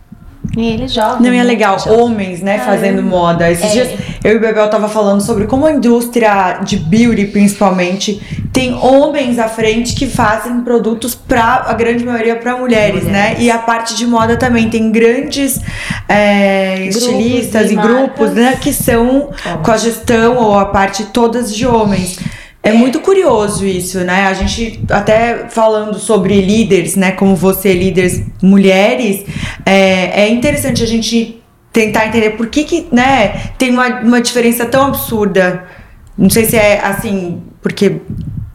E ele joga. Não, e é né? legal, homens, né, fazendo moda. Esses é. dias eu e o Bebel tava falando sobre como a indústria de beauty, principalmente, tem homens à frente que fazem produtos pra a grande maioria para mulheres, mulheres, né? E a parte de moda também tem grandes é, estilistas e, e grupos, né, que são com a gestão ou a parte todas de homens. É, muito curioso isso, né? A gente até falando sobre líderes, né? Como você, líderes mulheres, é, é interessante a gente tentar entender por que, que né, tem uma, uma diferença tão absurda. Não sei se é assim, porque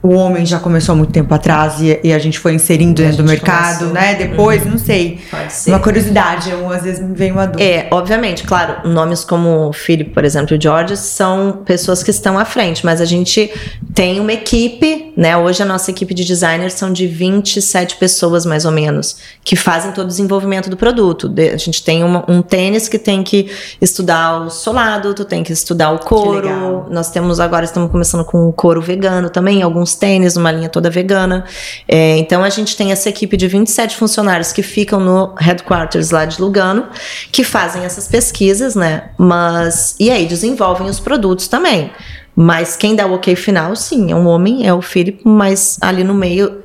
o homem já começou há muito tempo atrás e, e a gente foi inserindo dentro do mercado, começou. né? Depois, uhum. não sei. Pode ser. Uma curiosidade, eu, às vezes me vem uma dúvida. É, obviamente, claro, nomes como Philip, por exemplo, e George são pessoas que estão à frente, mas a gente tem uma equipe, né? Hoje a nossa equipe de designers são de 27 pessoas, mais ou menos, que fazem todo o desenvolvimento do produto. De, a gente tem uma, um tênis que tem que estudar o solado, tu tem que estudar o couro. Nós temos agora, estamos começando com o couro vegano também, alguns tênis, uma linha toda vegana. É, então a gente tem essa equipe de 27 funcionários que ficam no headquarters lá de Lugano, que fazem essas pesquisas, né? Mas e aí desenvolvem os produtos também. Mas quem dá o ok final, sim, é um homem, é o Philip, mas ali no meio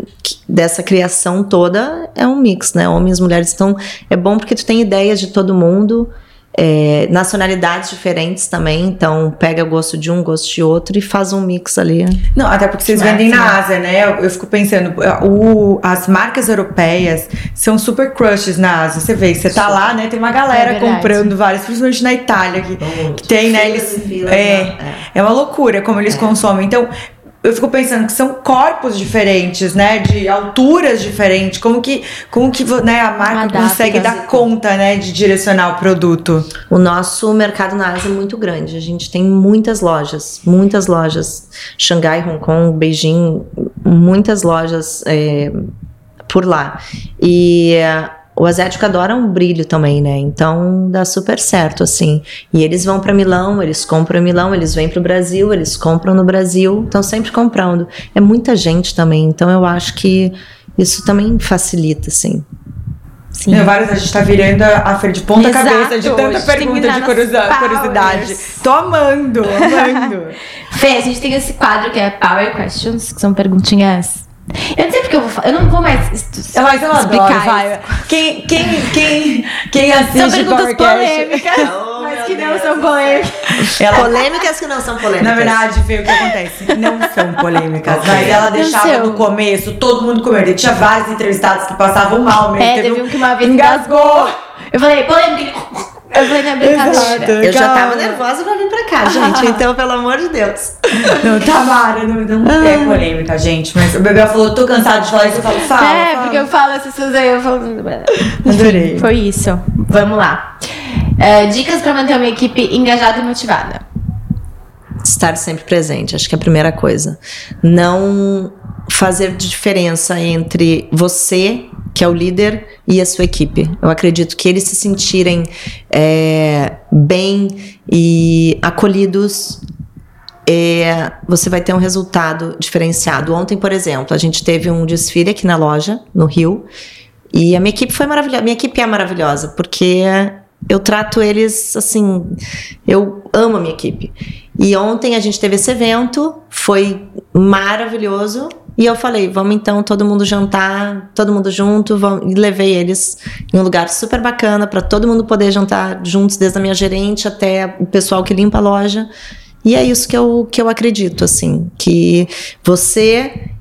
dessa criação toda é um mix, né? Homens mulheres. Então é bom porque tu tem ideias de todo mundo é, nacionalidades diferentes também, então pega gosto de um, gosto de outro e faz um mix ali. Não, até porque vocês vendem na Ásia, né? Eu, eu fico pensando, o, as marcas europeias são super crushes na Ásia. Você vê, você tá lá, né? Tem uma galera é comprando várias, principalmente na Itália, que, que tem, né? Eles, é, é, é uma loucura como eles é. consomem. Então, eu fico pensando que são corpos diferentes, né? De alturas diferentes. Como que, como que né, a marca consegue dar conta, né? De direcionar o produto? O nosso mercado na Ásia é muito grande. A gente tem muitas lojas, muitas lojas. Xangai, Hong Kong, Beijing, muitas lojas é, por lá. E o asiático adora um brilho também, né? Então dá super certo, assim. E eles vão para Milão, eles compram em Milão, eles vêm para o Brasil, eles compram no Brasil, estão sempre comprando. É muita gente também, então eu acho que isso também facilita, assim. Sim. vários, a gente tá virando a feira de ponta Exato, cabeça de tanta pergunta de curiosidade. curiosidade. Tô amando, amando. <laughs> Fê, a gente tem esse quadro que é Power Questions, que são perguntinhas eu não sei porque eu vou Eu não vou mais mas eu explicar. Adoro, vai. Quem, quem, quem, quem assiste São perguntas polêmicas, <laughs> oh, mas que não são polêmicas. Ela... Polêmicas que não são polêmicas. Na verdade, Fê, o que acontece? Não são polêmicas. Okay. Mas ela deixava no começo todo mundo comer. Tinha vários entrevistados que passavam mal mesmo. É, teve um que uma vez engasgou. Eu falei, polêmica. Eu falei na brincadeira. Eu já tava nervosa pra vir pra cá, gente. Então, pelo amor de Deus. <laughs> Não, Tamara, não, não é polêmica, gente. Mas o Bebel falou, tô cansado de falar isso. Eu falo, fala. É, fala. porque eu falo essas coisas aí, eu falo. <laughs> Adorei. Foi isso. Vamos lá. É, dicas pra manter uma equipe engajada e motivada. Estar sempre presente, acho que é a primeira coisa. Não fazer diferença entre você que é o líder e a sua equipe. Eu acredito que eles se sentirem é, bem e acolhidos, é, você vai ter um resultado diferenciado. Ontem, por exemplo, a gente teve um desfile aqui na loja, no Rio, e a minha equipe foi maravilhosa. Minha equipe é maravilhosa, porque eu trato eles assim. Eu amo a minha equipe. E ontem a gente teve esse evento, foi maravilhoso. E eu falei, vamos então todo mundo jantar, todo mundo junto, vamos... e levei eles em um lugar super bacana para todo mundo poder jantar juntos, desde a minha gerente até o pessoal que limpa a loja. E é isso que eu, que eu acredito, assim, que você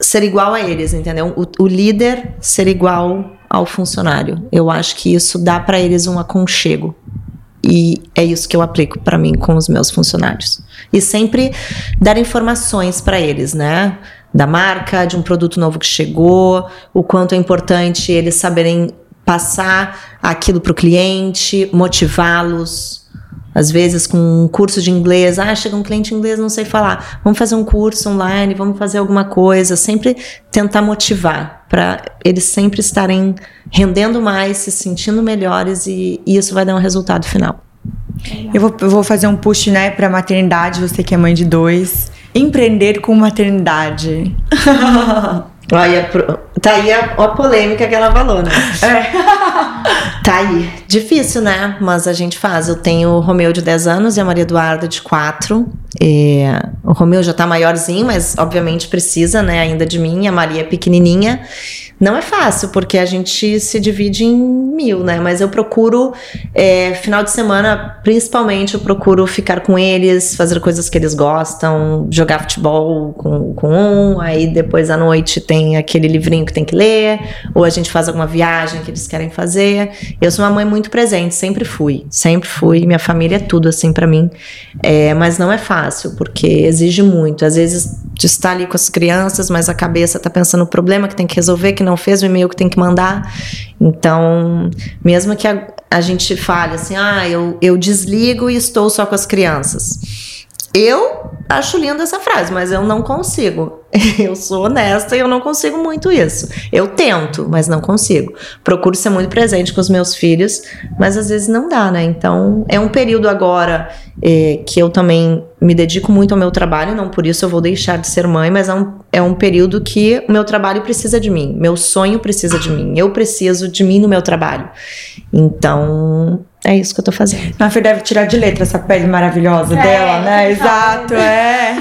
ser igual a eles, entendeu? O, o líder ser igual ao funcionário. Eu acho que isso dá para eles um aconchego. E é isso que eu aplico para mim com os meus funcionários. E sempre dar informações para eles, né? Da marca, de um produto novo que chegou, o quanto é importante eles saberem passar aquilo para o cliente, motivá-los. Às vezes, com um curso de inglês, ah, chega um cliente inglês, não sei falar. Vamos fazer um curso online, vamos fazer alguma coisa. Sempre tentar motivar, para eles sempre estarem rendendo mais, se sentindo melhores e, e isso vai dar um resultado final. Eu vou, eu vou fazer um push, né, para maternidade, você que é mãe de dois. Empreender com maternidade. <laughs> Olha, tá aí a, a, polêmica que ela falou, né? É. <laughs> tá aí. Difícil, né? Mas a gente faz. Eu tenho o Romeu de 10 anos e a Maria Eduarda de 4. E o Romeu já tá maiorzinho, mas obviamente precisa, né, ainda de mim. A Maria é pequenininha. Não é fácil, porque a gente se divide em mil, né? Mas eu procuro, é, final de semana, principalmente, eu procuro ficar com eles, fazer coisas que eles gostam, jogar futebol com, com um, aí depois à noite tem aquele livrinho que tem que ler, ou a gente faz alguma viagem que eles querem fazer. Eu sou uma mãe muito presente, sempre fui, sempre fui. Minha família é tudo assim para mim. É, mas não é fácil, porque exige muito. Às vezes, de estar ali com as crianças, mas a cabeça tá pensando no problema que tem que resolver, que não fez o e-mail que tem que mandar. Então, mesmo que a, a gente fale assim, ah, eu, eu desligo e estou só com as crianças. Eu acho linda essa frase, mas eu não consigo. Eu sou honesta e eu não consigo muito isso. Eu tento, mas não consigo. Procuro ser muito presente com os meus filhos, mas às vezes não dá, né? Então é um período agora é, que eu também me dedico muito ao meu trabalho, não por isso eu vou deixar de ser mãe, mas é um, é um período que o meu trabalho precisa de mim, meu sonho precisa de mim, eu preciso de mim no meu trabalho. Então, é isso que eu tô fazendo. Na Fer deve tirar de letra essa pele maravilhosa É, dela, né? Exato, é.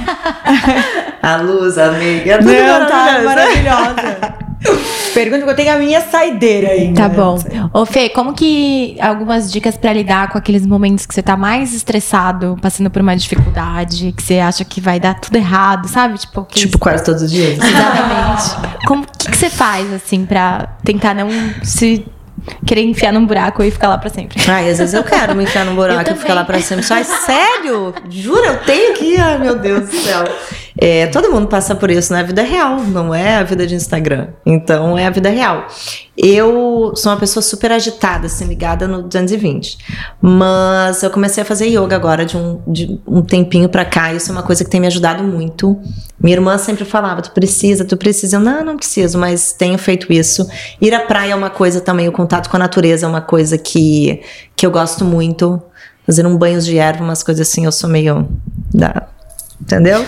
<laughs> A luz, amiga. tudo Não, tá maravilhoso. maravilhosa. <laughs> Pergunta que eu tenho a minha saideira ainda. Tá bom. Ô, Fê, como que algumas dicas pra lidar com aqueles momentos que você tá mais estressado, passando por uma dificuldade, que você acha que vai dar tudo errado, sabe? Tipo, aqueles- Tipo, quase todos os dias. Exatamente. Como o que, que você faz, assim, pra tentar não se querer enfiar num buraco e ficar lá pra sempre? Ai, às vezes eu quero me enfiar num <laughs> buraco e ficar lá pra sempre. Ai, sério? Jura? Eu tenho que. Ai, meu Deus do céu. É, todo mundo passa por isso, né? A vida real, não é a vida de Instagram. Então, é a vida real. Eu sou uma pessoa super agitada, assim, ligada no 220. Mas eu comecei a fazer yoga agora de um, de um tempinho pra cá. Isso é uma coisa que tem me ajudado muito. Minha irmã sempre falava: tu precisa, tu precisa. Eu, não, não preciso, mas tenho feito isso. Ir à praia é uma coisa também, o contato com a natureza é uma coisa que, que eu gosto muito. Fazer um banho de erva, umas coisas assim, eu sou meio. Da, entendeu?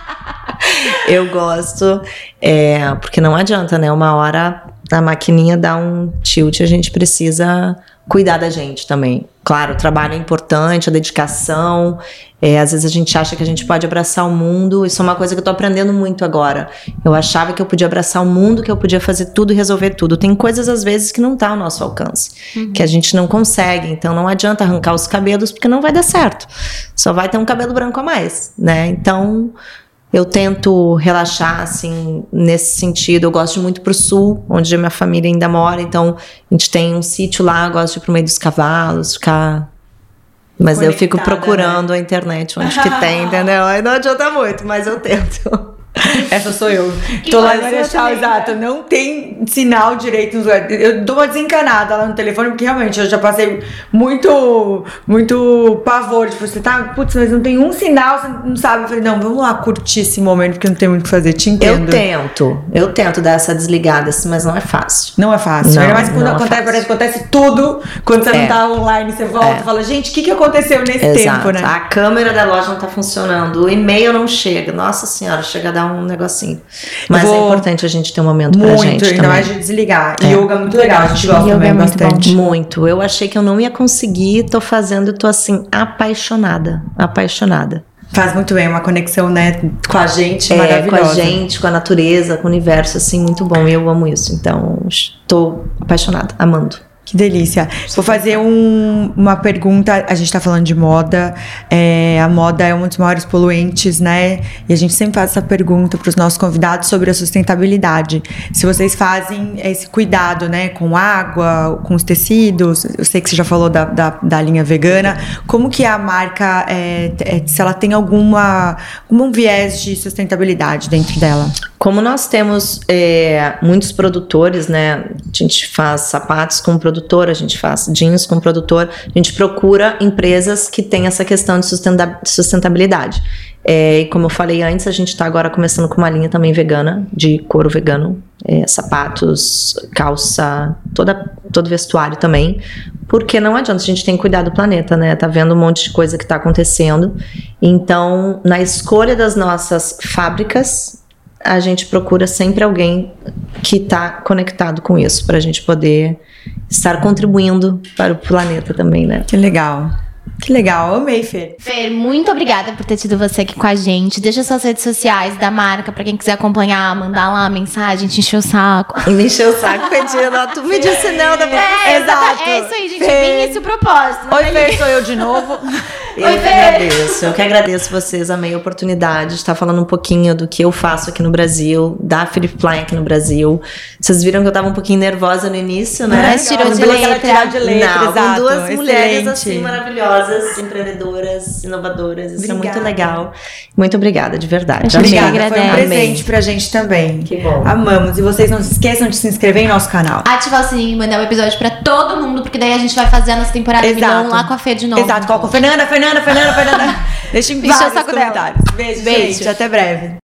<laughs> eu gosto. É, porque não adianta, né? Uma hora a maquininha dá um tilt a gente precisa cuidar da gente também. Claro, o trabalho é importante, a dedicação. É, às vezes a gente acha que a gente pode abraçar o mundo. Isso é uma coisa que eu tô aprendendo muito agora. Eu achava que eu podia abraçar o mundo, que eu podia fazer tudo e resolver tudo. Tem coisas, às vezes, que não tá ao nosso alcance, que a gente não consegue. Então não adianta arrancar os cabelos, porque não vai dar certo. Só vai ter um cabelo branco a mais, né? Então. Eu tento relaxar, assim, nesse sentido. Eu gosto muito pro sul, onde a minha família ainda mora. Então, a gente tem um sítio lá, eu gosto de ir pro meio dos cavalos, ficar. Mas eu fico Conectada, procurando a internet onde que tem, <laughs> entendeu? Aí não adianta muito, mas eu tento. <laughs> Essa sou eu. Tô lá em Mas Marechal, exato. Não tem sinal direito nos lugares. Eu dou uma desencanada lá no telefone, porque realmente eu já passei muito, muito pavor. Tipo, você tá, putz, mas não tem um sinal, você não sabe. Eu falei, não, vamos lá curtir esse momento, porque não tem muito o que fazer. Te entendo. Eu tento, eu tento dar essa desligada, assim, mas não é fácil. Não é fácil. Não, Ainda mais quando não é acontece, fácil. parece que acontece tudo. Quando você não É. tá online, você volta É. e fala, gente, o que, que aconteceu nesse Exato. tempo, né? A câmera da loja não tá funcionando, o e-mail não chega. Nossa senhora, chega a dar um negocinho. Mas Vou- é importante a gente ter um momento pra Muito, gente ainda também. mais de desligar. É. Yoga é muito legal, a gente gosta Yoga também é muito bastante. Muito. Eu achei que eu não ia conseguir, tô fazendo, tô assim, apaixonada. Apaixonada. Faz muito bem, uma conexão, né, com a gente É, com a gente, com a natureza, com o universo, assim, muito bom. E eu amo isso. Então, estou apaixonada, amando. Que delícia. Vou fazer um- uma pergunta. A gente tá falando de moda. É, a moda é um dos maiores poluentes, né? E a gente sempre faz essa pergunta para os nossos convidados sobre a sustentabilidade. Se vocês fazem esse cuidado, né, com água, com os tecidos. Eu sei que você já falou da, da, da linha vegana. Como que a marca, é, é, se ela tem alguma, algum viés de sustentabilidade dentro dela? Como nós temos é, muitos produtores, né? A gente faz sapatos com produtor, a gente faz jeans com produtor, a gente procura empresas que têm essa questão de sustenta- sustentabilidade. É, e como eu falei antes, a gente está agora começando com uma linha também vegana, de couro vegano, é, sapatos, calça, toda, todo vestuário também. Porque não adianta, a gente tem que cuidar do planeta, né? Tá vendo um monte de coisa que tá acontecendo. Então, na escolha das nossas fábricas, a gente procura sempre alguém que está conectado com isso, para a gente poder estar contribuindo para o planeta também, né? Que legal. Que legal. Amei, Fer. Fer, muito obrigada por ter tido você aqui com a gente. Deixa suas redes sociais da marca pra quem quiser acompanhar, mandar lá uma mensagem, te encher o saco. <laughs> Me encheu o saco pedindo, tu me disse não, da É, Exato. É isso aí, gente. Fer. É bem esse o propósito. Oi, né? Fer, sou eu de novo. <laughs> Eu Oi, que Fer. agradeço, eu que agradeço vocês, amei a oportunidade de estar falando um pouquinho do que eu faço aqui no Brasil, da Philip Klein aqui no Brasil. Vocês viram que eu tava um pouquinho nervosa no início, né? Mas tirou de letra. tirar de letra, Não, exato. com duas mulheres Excelente. assim maravilhosas, empreendedoras, inovadoras. Isso é muito Obrigada. legal. Muito obrigada, de verdade. A Obrigada, foi um presente pra gente também. Que bom. Amamos. E vocês não se esqueçam de se inscrever em nosso canal. Ativar o sininho e mandar o episódio pra todo mundo, porque daí a gente vai fazer a nossa temporada Exato. Milão lá com a Fê de novo. Exato, coloca Fernanda, Fernanda, Fernanda, Fernanda. <laughs> Deixa em vários saco dela. comentários. Beijo, Beijo. gente. Até breve.